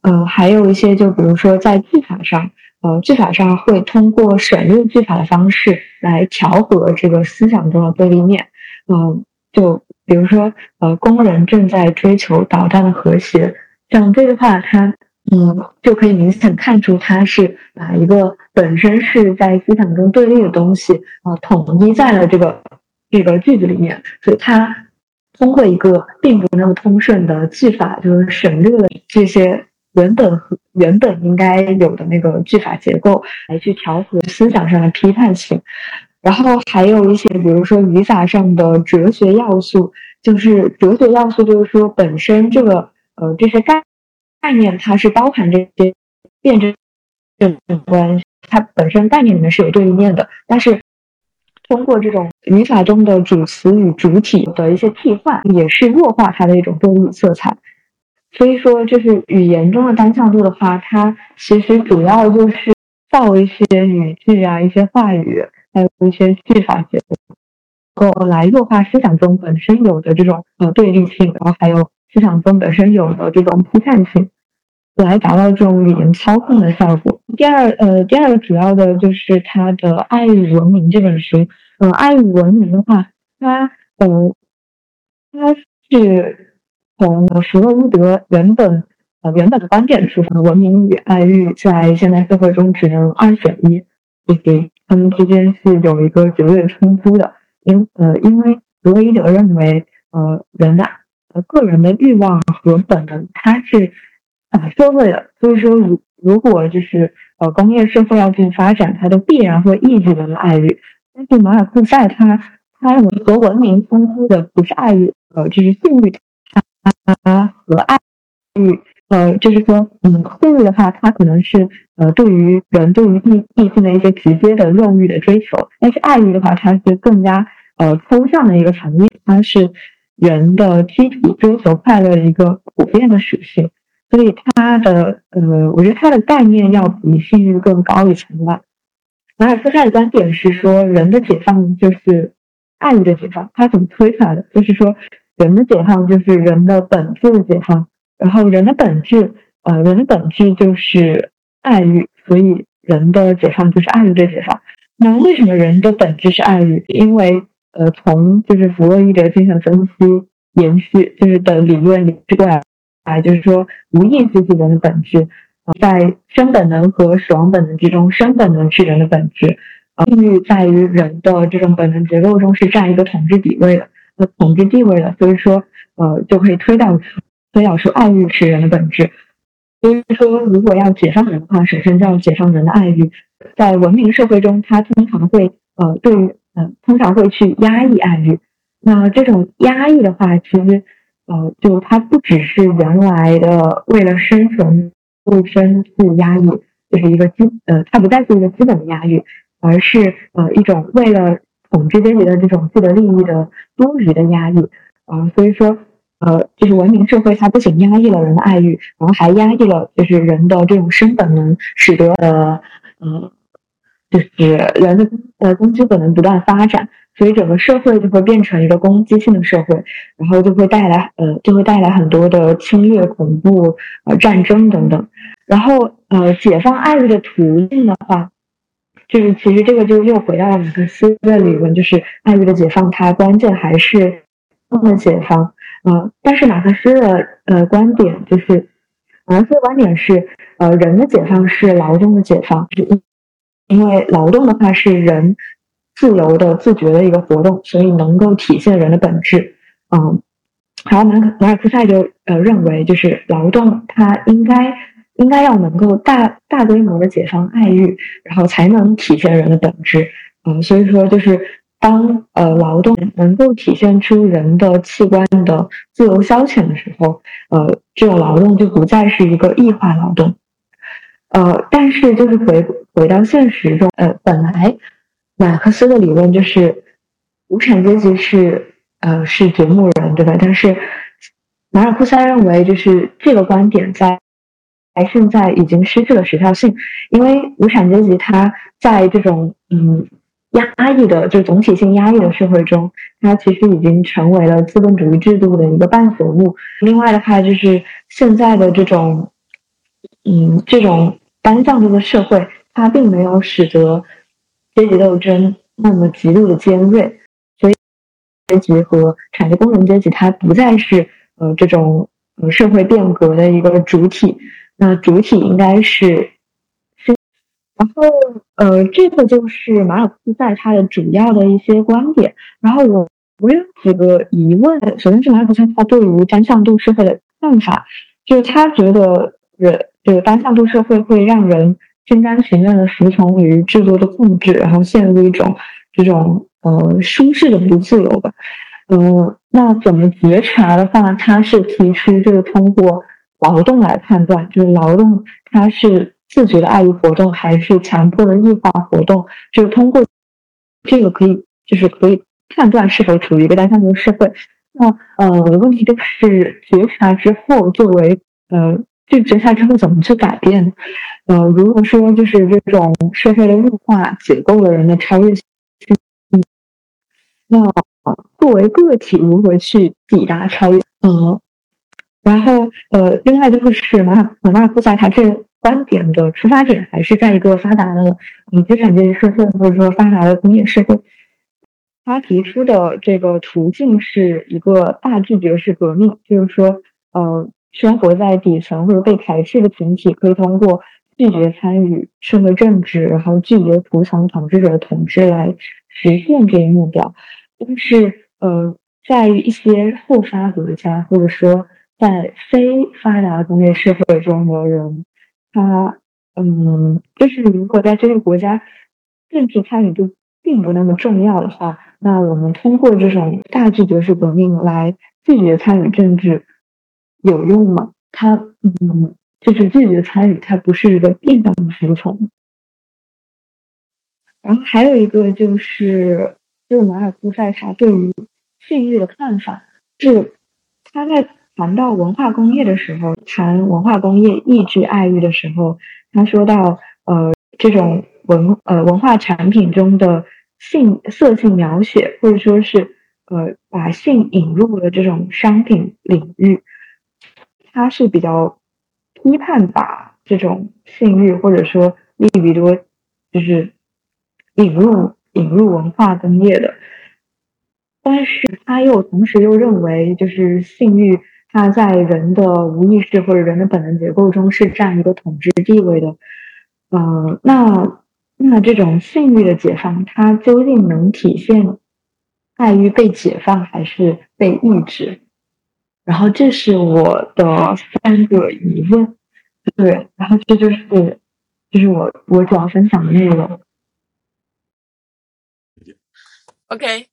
嗯，还有一些，就比如说在句法上，呃，句法上会通过省略句法的方式来调和这个思想中的对立面。嗯，就比如说，呃，工人正在追求导弹的和谐，像这句话，它。嗯，就可以明显看出，他是把一个本身是在思想中对立的东西啊，统一在了这个这个句子里面。所以，他通过一个并不那么通顺的句法，就是省略了这些原本原本应该有的那个句法结构，来去调和思想上的批判性。然后还有一些，比如说语法上的哲学要素，就是哲学要素，就是说本身这个呃这些概。概念它是包含这些辩证关系，它本身概念里面是有对立面的，但是通过这种语法中的主词与主体的一些替换，也是弱化它的一种对立色彩。所以说，就是语言中的单向度的话，它其实主要就是造一些语句啊、一些话语，还有一些句法结构，来弱化思想中本身有的这种呃对立性，然后还有思想中本身有的这种批判性。来达到这种语言操控的效果。第二，呃，第二个主要的就是他的《爱与文明》这本书。呃，《爱与文明》的话，它，呃，它是从弗洛伊德原本，呃，原本的观点出发，文明与爱欲在现代社会中只能二选一，就是他们之间是有一个绝对冲突的。因呃，因为弗洛伊德认为，呃，人的呃个人的欲望和本能，它是啊社会的，所以说如如果就是呃工业社会要进行发展，它都必然会抑制人的爱欲。但是马尔库塞他他和文明冲突的不是爱欲，呃，就是性欲，他和爱欲。呃，就是说，嗯，性欲的话，它可能是呃，对于人对于异异性的一些直接的肉欲的追求；但是爱欲的话，它是更加呃抽象的一个层面，它是人的基础追求快乐的一个普遍的属性。所以它的呃，我觉得它的概念要比性欲更高一层吧。马尔克塞的观点是说，人的解放就是爱欲的解放。他怎么推出来的？就是说，人的解放就是人的本质的解放。然后人的本质，呃，人的本质就是爱欲，所以人的解放就是爱欲的解放。那为什么人的本质是爱欲？因为，呃，从就是弗洛伊德精神分析延续，就是的理论延续过来，啊就是说，无意识是人的本质，在生本能和死亡本能之中，生本能是人的本质，性欲在于人的这种本能结构中是占一个统治地位的，呃，统治地位的，所以说，呃，就可以推导。推导出爱欲是人的本质，所以说，如果要解放人的话，首先就要解放人的爱欲。在文明社会中，他通常会呃，对于嗯，通常会去压抑爱欲。那这种压抑的话，其实呃，就它不只是原来的为了生存自身去压抑，就是一个基呃，它不再是一个基本的压抑，而是呃一种为了统治阶级的这种既得利益的多余的压抑啊。所以说。呃，就是文明社会，它不仅压抑了人的爱欲，然后还压抑了就是人的这种生本能，使得呃，呃，就是人的呃攻击本能不断发展，所以整个社会就会变成一个攻击性的社会，然后就会带来呃，就会带来很多的侵略、恐怖、呃战争等等。然后呃，解放爱欲的途径的话，就是其实这个就又回到了马克思的理论，就是爱欲的解放，它关键还是的解放。呃，但是马克思的呃观点就是，马克思的观点是，呃，人的解放是劳动的解放，是因为劳动的话是人自由的、自觉的一个活动，所以能够体现人的本质。嗯，然后马克马尔克塞就呃认为，就是劳动它应该应该要能够大大规模的解放爱欲，然后才能体现人的本质。嗯，所以说就是。当呃劳动能够体现出人的器官的自由消遣的时候，呃，这种劳动就不再是一个异化劳动。呃，但是就是回回到现实中，呃，本来马克思的理论就是无产阶级是呃是掘墓人，对吧？但是马尔库塞认为，就是这个观点在现在已经失去了时效性，因为无产阶级它在这种嗯。压抑的，就总体性压抑的社会中，它其实已经成为了资本主义制度的一个伴随物。另外的话，就是现在的这种，嗯，这种单向度的社会，它并没有使得阶级斗争那么极度的尖锐，所以阶级和产业工人阶级，它不再是呃这种呃社会变革的一个主体。那主体应该是。然后，呃，这个就是马尔克斯在他的主要的一些观点。然后我我有几个疑问。首先是马尔克斯他对于单向度社会的看法，就是他觉得人这个单向度社会会让人心甘情愿的服从于制度的控制，然后陷入一种这种呃舒适的不自由吧。呃，那怎么觉察的话，他是提出就是通过劳动来判断，就是劳动它是。自觉的爱欲活动还是强迫的异化活动，就是通过这个可以，就是可以判断是否处于一个单向度社会。那呃，问题就是觉察之后，作为呃，这觉察之后怎么去改变？呃，如果说就是这种社会的物化解构了人的超越性，那作为个体如何去抵达超越？呃，然后呃，另外就是马马尔库塞他这。观点的出发点还是在一个发达的嗯资产阶级社会，或者说发达的工业社会。他提出的这个途径是一个大拒绝式革命，就是说，呃，生活在底层或者被排斥的群体可以通过拒绝参与社会政治，然后拒绝服从统治者的统治来实现这一目标。但是，呃，在一些后发国家，或者说在非发达工业社会中的人，他，嗯，就是如果在这个国家政治参与度并不那么重要的话，那我们通过这种大拒绝式革命来拒绝参与政治有用吗？他，嗯。就是拒绝参与，它不是一个变相的服从。然后还有一个就是，就是马尔库塞他对于性欲的看法，是他在谈到文化工业的时候，谈文化工业抑制爱欲的时候，他说到，呃，这种文呃文化产品中的性色性描写，或者说是呃把性引入了这种商品领域，他是比较。批判把这种性欲或者说利比多，就是引入引入文化工业的，但是他又同时又认为，就是性欲它在人的无意识或者人的本能结构中是占一个统治地位的。呃，那那这种性欲的解放，它究竟能体现爱于被解放还是被抑制？然后这是我的三个疑问，对，然后这就是就是我我主要分享的内容。OK，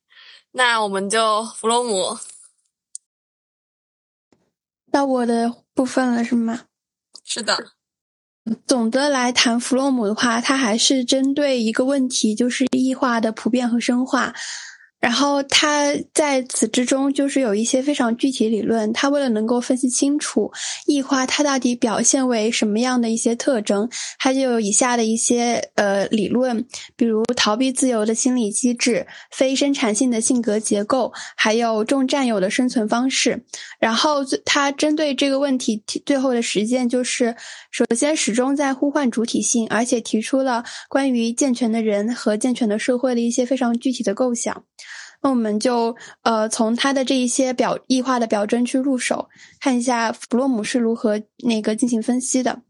那我们就弗洛姆到我的部分了，是吗？是的。总的来谈弗洛姆的话，他还是针对一个问题，就是异化的普遍和深化。然后他在此之中就是有一些非常具体理论，他为了能够分析清楚异化它到底表现为什么样的一些特征，他就有以下的一些呃理论，比如逃避自由的心理机制、非生产性的性格结构，还有重占有的生存方式。然后他针对这个问题最后的实践就是，首先始终在呼唤主体性，而且提出了关于健全的人和健全的社会的一些非常具体的构想。那我们就呃从他的这一些表异化的表征去入手，看一下弗洛姆是如何那个进行分析的。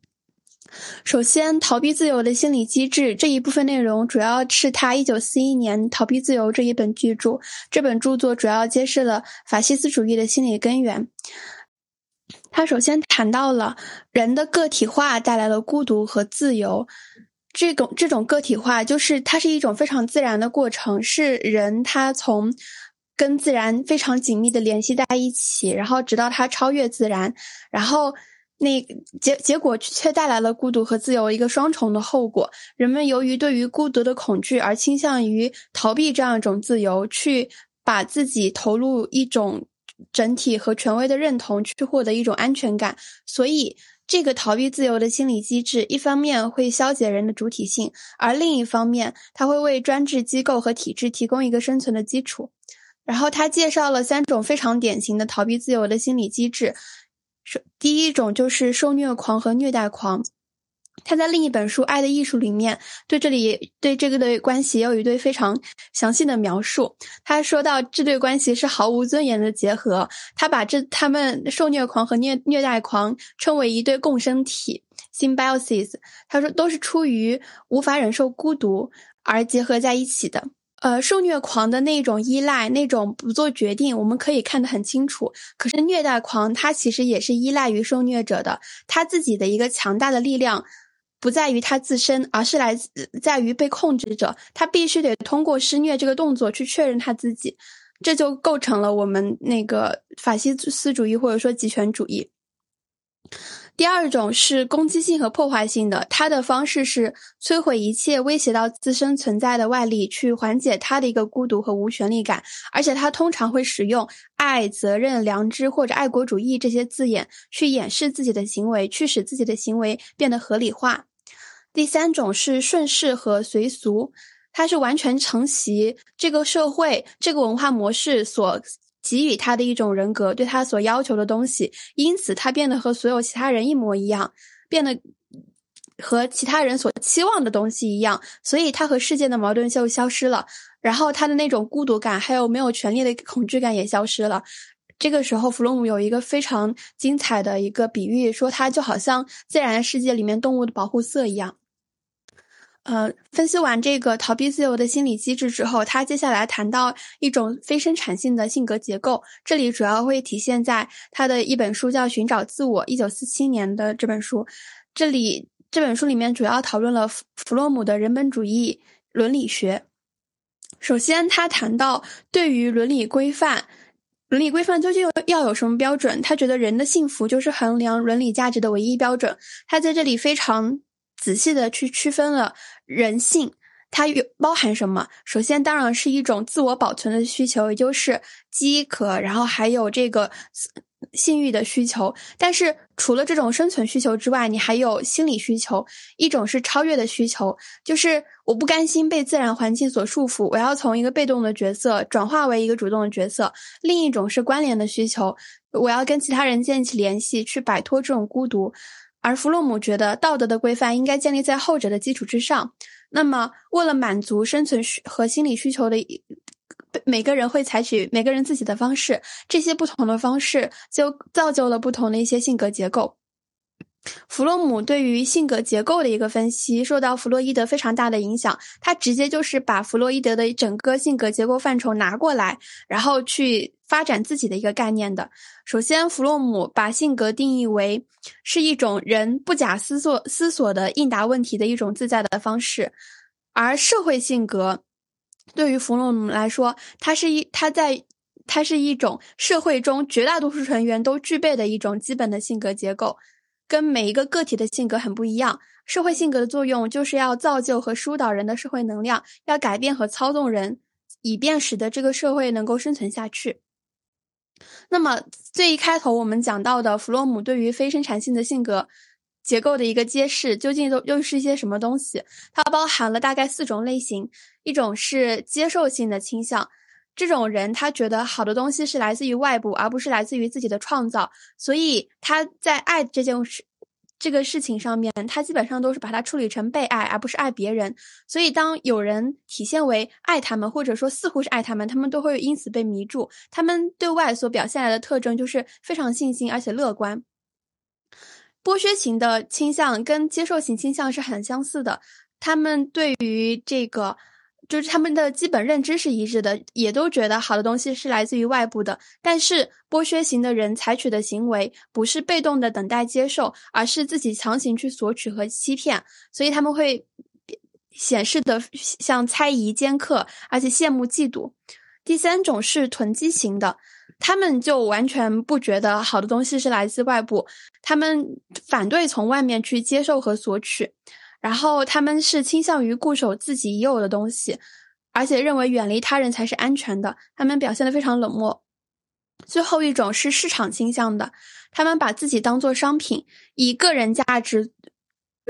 首先，逃避自由的心理机制这一部分内容，主要是他一九四一年《逃避自由》这一本巨著。这本著作主要揭示了法西斯主义的心理根源。他首先谈到了人的个体化带来了孤独和自由。这种这种个体化，就是它是一种非常自然的过程，是人他从跟自然非常紧密的联系在一起，然后直到他超越自然，然后那结结果却带来了孤独和自由一个双重的后果。人们由于对于孤独的恐惧而倾向于逃避这样一种自由，去把自己投入一种整体和权威的认同，去获得一种安全感，所以。这个逃避自由的心理机制，一方面会消解人的主体性，而另一方面，它会为专制机构和体制提供一个生存的基础。然后，他介绍了三种非常典型的逃避自由的心理机制，第一种就是受虐狂和虐待狂。他在另一本书《爱的艺术》里面，对这里对这个的关系也有一对非常详细的描述。他说到这对关系是毫无尊严的结合，他把这他们受虐狂和虐虐待狂称为一对共生体 （symbiosis）。他说都是出于无法忍受孤独而结合在一起的。呃，受虐狂的那种依赖，那种不做决定，我们可以看得很清楚。可是虐待狂他其实也是依赖于受虐者的，他自己的一个强大的力量。不在于他自身，而是来自在于被控制者。他必须得通过施虐这个动作去确认他自己，这就构成了我们那个法西斯主义或者说极权主义。第二种是攻击性和破坏性的，它的方式是摧毁一切威胁到自身存在的外力，去缓解他的一个孤独和无权利感。而且他通常会使用爱、责任、良知或者爱国主义这些字眼去掩饰自己的行为，去使自己的行为变得合理化。第三种是顺势和随俗，它是完全承袭这个社会、这个文化模式所给予他的一种人格，对他所要求的东西，因此他变得和所有其他人一模一样，变得和其他人所期望的东西一样，所以他和世界的矛盾就消失了，然后他的那种孤独感，还有没有权利的恐惧感也消失了。这个时候，弗洛姆有一个非常精彩的一个比喻，说它就好像自然世界里面动物的保护色一样。呃，分析完这个逃避自由的心理机制之后，他接下来谈到一种非生产性的性格结构，这里主要会体现在他的一本书叫《寻找自我》，一九四七年的这本书。这里这本书里面主要讨论了弗弗洛姆的人本主义伦理学。首先，他谈到对于伦理规范，伦理规范究竟要有什么标准？他觉得人的幸福就是衡量伦理价值的唯一标准。他在这里非常。仔细的去区分了人性，它有包含什么？首先，当然是一种自我保存的需求，也就是饥渴，然后还有这个性欲的需求。但是，除了这种生存需求之外，你还有心理需求。一种是超越的需求，就是我不甘心被自然环境所束缚，我要从一个被动的角色转化为一个主动的角色。另一种是关联的需求，我要跟其他人建立起联系，去摆脱这种孤独。而弗洛姆觉得，道德的规范应该建立在后者的基础之上。那么，为了满足生存需和心理需求的每个人会采取每个人自己的方式，这些不同的方式就造就了不同的一些性格结构。弗洛姆对于性格结构的一个分析，受到弗洛伊德非常大的影响。他直接就是把弗洛伊德的整个性格结构范畴拿过来，然后去发展自己的一个概念的。首先，弗洛姆把性格定义为是一种人不假思索、思索的应答问题的一种自在的方式，而社会性格对于弗洛姆来说，它是一，它在，它是一种社会中绝大多数成员都具备的一种基本的性格结构。跟每一个个体的性格很不一样。社会性格的作用就是要造就和疏导人的社会能量，要改变和操纵人，以便使得这个社会能够生存下去。那么最一开头我们讲到的弗洛姆对于非生产性的性格结构的一个揭示，究竟都又是一些什么东西？它包含了大概四种类型，一种是接受性的倾向。这种人，他觉得好的东西是来自于外部，而不是来自于自己的创造，所以他在爱这件事、这个事情上面，他基本上都是把它处理成被爱，而不是爱别人。所以，当有人体现为爱他们，或者说似乎是爱他们，他们都会因此被迷住。他们对外所表现来的特征就是非常信心而且乐观。剥削型的倾向跟接受型倾向是很相似的，他们对于这个。就是他们的基本认知是一致的，也都觉得好的东西是来自于外部的。但是剥削型的人采取的行为不是被动的等待接受，而是自己强行去索取和欺骗，所以他们会显示的像猜疑、尖刻，而且羡慕、嫉妒。第三种是囤积型的，他们就完全不觉得好的东西是来自外部，他们反对从外面去接受和索取。然后他们是倾向于固守自己已有的东西，而且认为远离他人才是安全的。他们表现的非常冷漠。最后一种是市场倾向的，他们把自己当做商品，以个人价值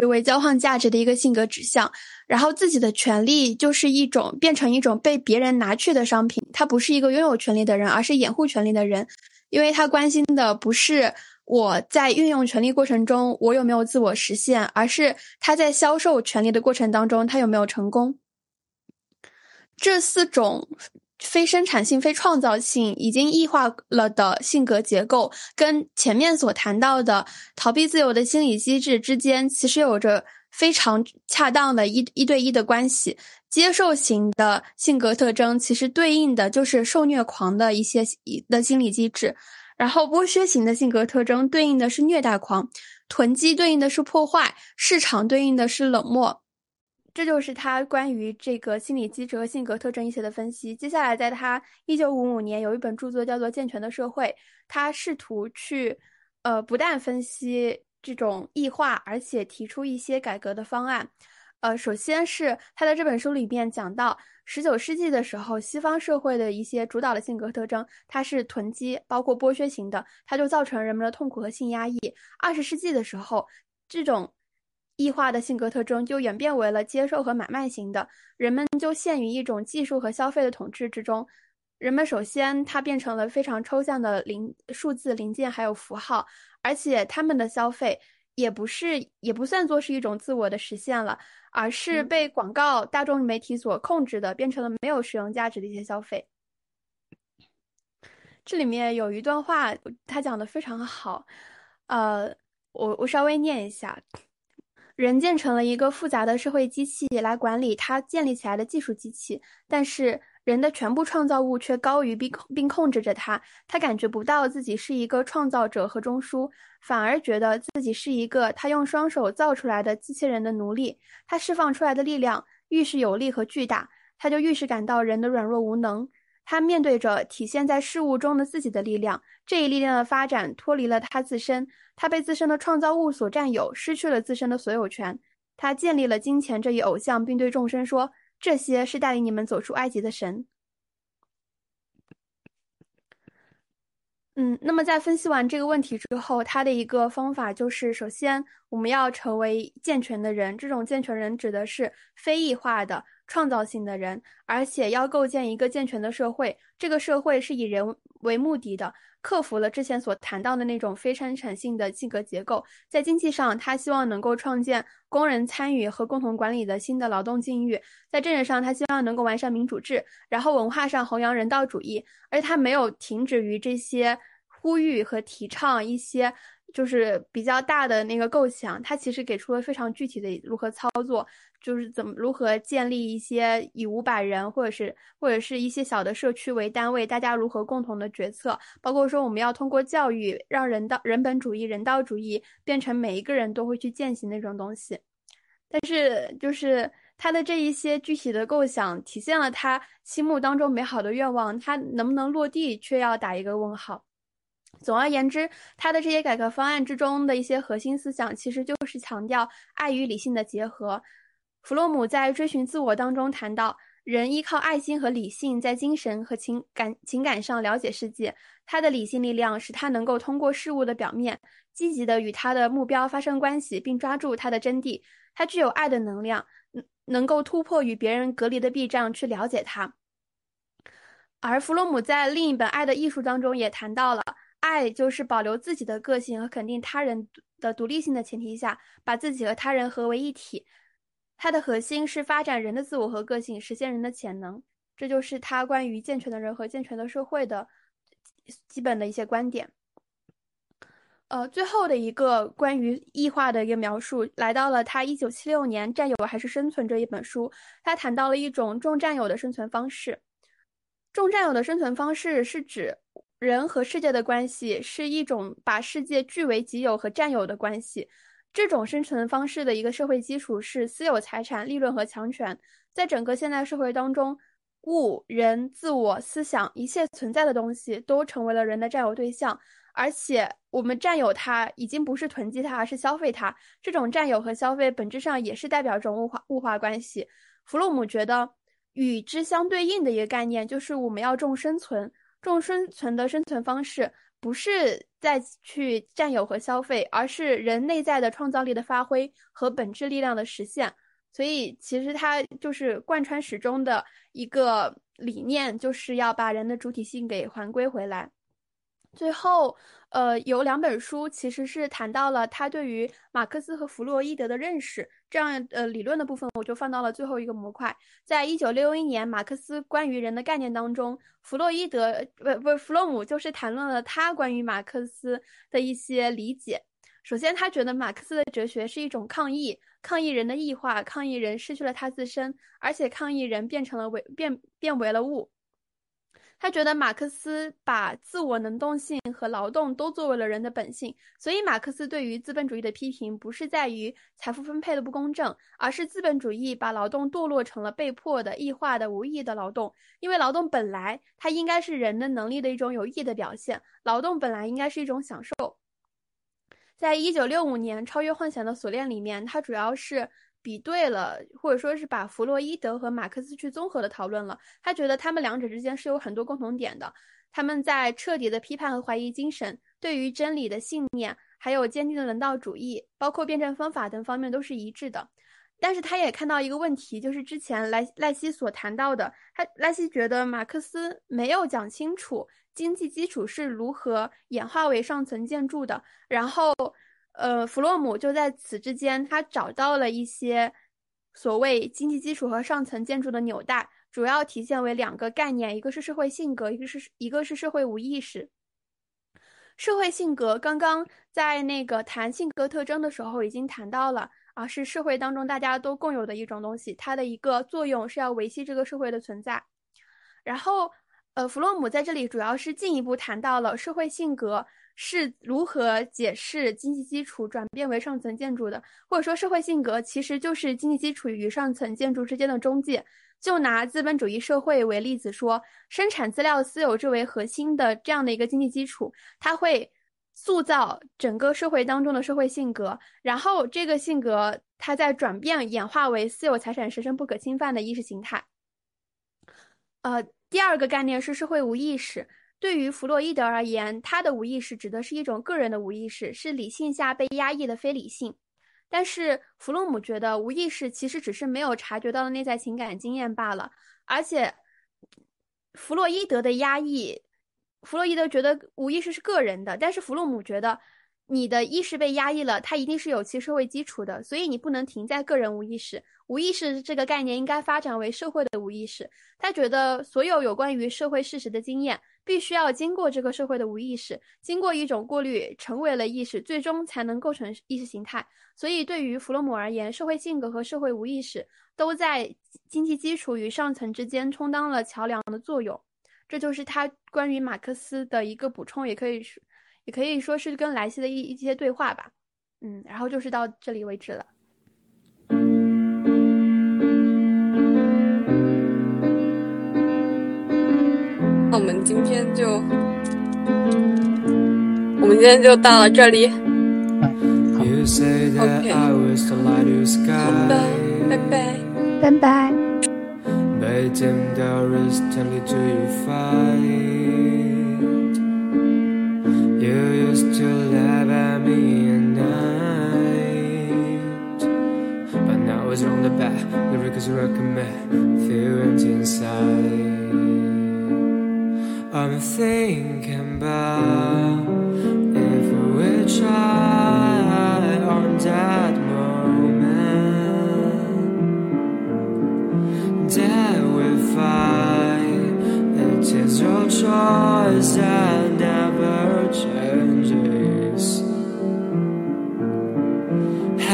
为交换价值的一个性格指向。然后自己的权利就是一种变成一种被别人拿去的商品。他不是一个拥有权利的人，而是掩护权利的人，因为他关心的不是。我在运用权力过程中，我有没有自我实现？而是他在销售权力的过程当中，他有没有成功？这四种非生产性、非创造性已经异化了的性格结构，跟前面所谈到的逃避自由的心理机制之间，其实有着非常恰当的一一对一的关系。接受型的性格特征，其实对应的就是受虐狂的一些的心理机制。然后剥削型的性格特征对应的是虐待狂，囤积对应的是破坏，市场对应的是冷漠。这就是他关于这个心理机制和性格特征一些的分析。接下来，在他一九五五年有一本著作叫做《健全的社会》，他试图去，呃，不但分析这种异化，而且提出一些改革的方案。呃，首先是他在这本书里面讲到，十九世纪的时候，西方社会的一些主导的性格特征，它是囤积，包括剥削型的，它就造成人们的痛苦和性压抑。二十世纪的时候，这种异化的性格特征就演变为了接受和买卖型的，人们就陷于一种技术和消费的统治之中。人们首先，它变成了非常抽象的零数字零件还有符号，而且他们的消费也不是，也不算作是一种自我的实现了。而是被广告、大众媒体所控制的，变成了没有使用价值的一些消费。这里面有一段话，他讲的非常好，呃，我我稍微念一下：人建成了一个复杂的社会机器来管理他建立起来的技术机器，但是人的全部创造物却高于并并控制着他，他感觉不到自己是一个创造者和中枢，反而觉得自己是一个他用双手造出来的机器人的奴隶。他释放出来的力量愈是有力和巨大，他就愈是感到人的软弱无能。他面对着体现在事物中的自己的力量，这一力量的发展脱离了他自身，他被自身的创造物所占有，失去了自身的所有权。他建立了金钱这一偶像，并对众生说：“这些是带领你们走出埃及的神。”嗯，那么在分析完这个问题之后，他的一个方法就是：首先，我们要成为健全的人。这种健全人指的是非异化的。创造性的人，而且要构建一个健全的社会。这个社会是以人为目的的，克服了之前所谈到的那种非生产性的性格结构。在经济上，他希望能够创建工人参与和共同管理的新的劳动境遇；在政治上，他希望能够完善民主制，然后文化上弘扬人道主义。而他没有停止于这些呼吁和提倡一些。就是比较大的那个构想，他其实给出了非常具体的如何操作，就是怎么如何建立一些以五百人或者是或者是一些小的社区为单位，大家如何共同的决策，包括说我们要通过教育让人道人本主义、人道主义变成每一个人都会去践行的那种东西。但是就是他的这一些具体的构想，体现了他心目当中美好的愿望，他能不能落地，却要打一个问号。总而言之，他的这些改革方案之中的一些核心思想，其实就是强调爱与理性的结合。弗洛姆在追寻自我当中谈到，人依靠爱心和理性，在精神和情感情感上了解世界。他的理性力量使他能够通过事物的表面，积极的与他的目标发生关系，并抓住它的真谛。他具有爱的能量，能够突破与别人隔离的壁障，去了解他。而弗洛姆在另一本《爱的艺术》当中也谈到了。爱就是保留自己的个性和肯定他人的独立性的前提下，把自己和他人合为一体。它的核心是发展人的自我和个性，实现人的潜能。这就是他关于健全的人和健全的社会的基本的一些观点。呃，最后的一个关于异化的一个描述，来到了他一九七六年《占有还是生存》这一本书，他谈到了一种重占有的生存方式。重占有的生存方式是指。人和世界的关系是一种把世界据为己有和占有的关系。这种生存方式的一个社会基础是私有财产、利润和强权。在整个现代社会当中，物、人、自我、思想，一切存在的东西都成为了人的占有对象。而且，我们占有它，已经不是囤积它，而是消费它。这种占有和消费本质上也是代表一种物化物化关系。弗洛姆觉得，与之相对应的一个概念就是我们要重生存。重生存的生存方式不是再去占有和消费，而是人内在的创造力的发挥和本质力量的实现。所以，其实它就是贯穿始终的一个理念，就是要把人的主体性给还归回来。最后，呃，有两本书其实是谈到了他对于马克思和弗洛伊德的认识，这样呃理论的部分我就放到了最后一个模块。在一九六一年，马克思关于人的概念当中，弗洛伊德不不弗洛姆就是谈论了他关于马克思的一些理解。首先，他觉得马克思的哲学是一种抗议，抗议人的异化，抗议人失去了他自身，而且抗议人变成了为变变为了物。他觉得马克思把自我能动性和劳动都作为了人的本性，所以马克思对于资本主义的批评不是在于财富分配的不公正，而是资本主义把劳动堕落成了被迫的、异化的、无意义的劳动。因为劳动本来它应该是人的能力的一种有益的表现，劳动本来应该是一种享受。在一九六五年《超越幻想的锁链》里面，它主要是。比对了，或者说是把弗洛伊德和马克思去综合的讨论了。他觉得他们两者之间是有很多共同点的。他们在彻底的批判和怀疑精神、对于真理的信念，还有坚定的人道主义，包括辩证方法等方面都是一致的。但是他也看到一个问题，就是之前赖赖希所谈到的，他赖希觉得马克思没有讲清楚经济基础是如何演化为上层建筑的，然后。呃，弗洛姆就在此之间，他找到了一些所谓经济基础和上层建筑的纽带，主要体现为两个概念，一个是社会性格，一个是一个是社会无意识。社会性格刚刚在那个谈性格特征的时候已经谈到了啊，是社会当中大家都共有的一种东西，它的一个作用是要维系这个社会的存在。然后，呃，弗洛姆在这里主要是进一步谈到了社会性格是如何解释经济基础转变为上层建筑的，或者说社会性格其实就是经济基础与上层建筑之间的中介。就拿资本主义社会为例子说，生产资料私有制为核心的这样的一个经济基础，它会塑造整个社会当中的社会性格，然后这个性格它在转变演化为私有财产神圣不可侵犯的意识形态。呃，第二个概念是社会无意识。对于弗洛伊德而言，他的无意识指的是一种个人的无意识，是理性下被压抑的非理性。但是弗洛姆觉得无意识其实只是没有察觉到的内在情感经验罢了，而且弗洛伊德的压抑，弗洛伊德觉得无意识是个人的，但是弗洛姆觉得。你的意识被压抑了，它一定是有其社会基础的，所以你不能停在个人无意识。无意识这个概念应该发展为社会的无意识。他觉得所有有关于社会事实的经验，必须要经过这个社会的无意识，经过一种过滤，成为了意识，最终才能构成意识形态。所以，对于弗洛姆而言，社会性格和社会无意识都在经济基础与上层之间充当了桥梁的作用。这就是他关于马克思的一个补充，也可以说。也可以说是跟莱西的一一些对话吧，嗯，然后就是到这里为止了。那我们今天就，我们今天就到了这里。OK，好的，拜拜，拜拜。To laugh at me at night But now it's on the back, the records recommend Feelings inside. I'm thinking about If we try on that moment That we find It is your choice that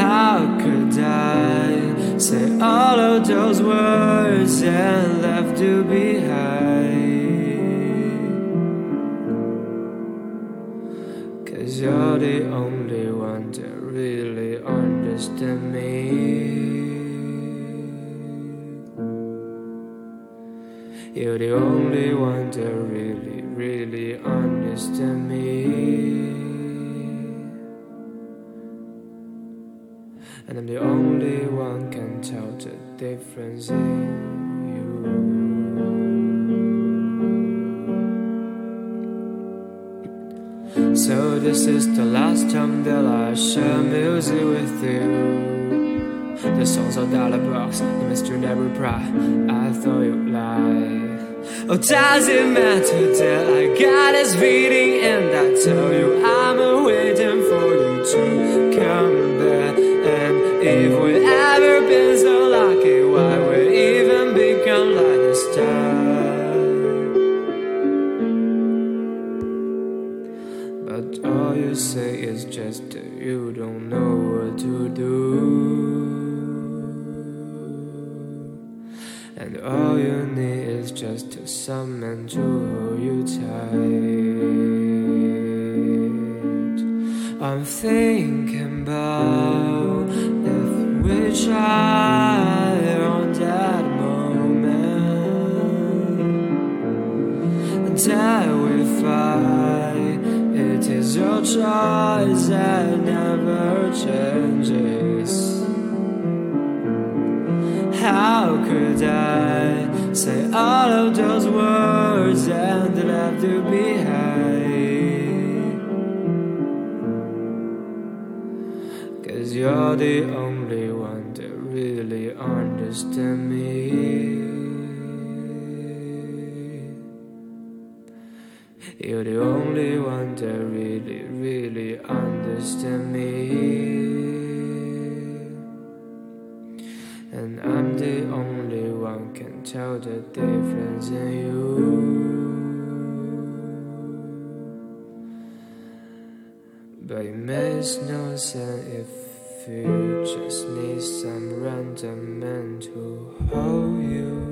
How could I say all of those words and left to behind? Cause you're the only one that really understands me. You're the only one that really, really understand me. And I'm the only one can tell the difference in you. So this is the last time that I share music with you. The songs are dollar bucks, the mystery never reply. I thought you'd lie. Oh, does it matter that I got us beating and I tell you I'm waiting for you to come I'm meant to hold you.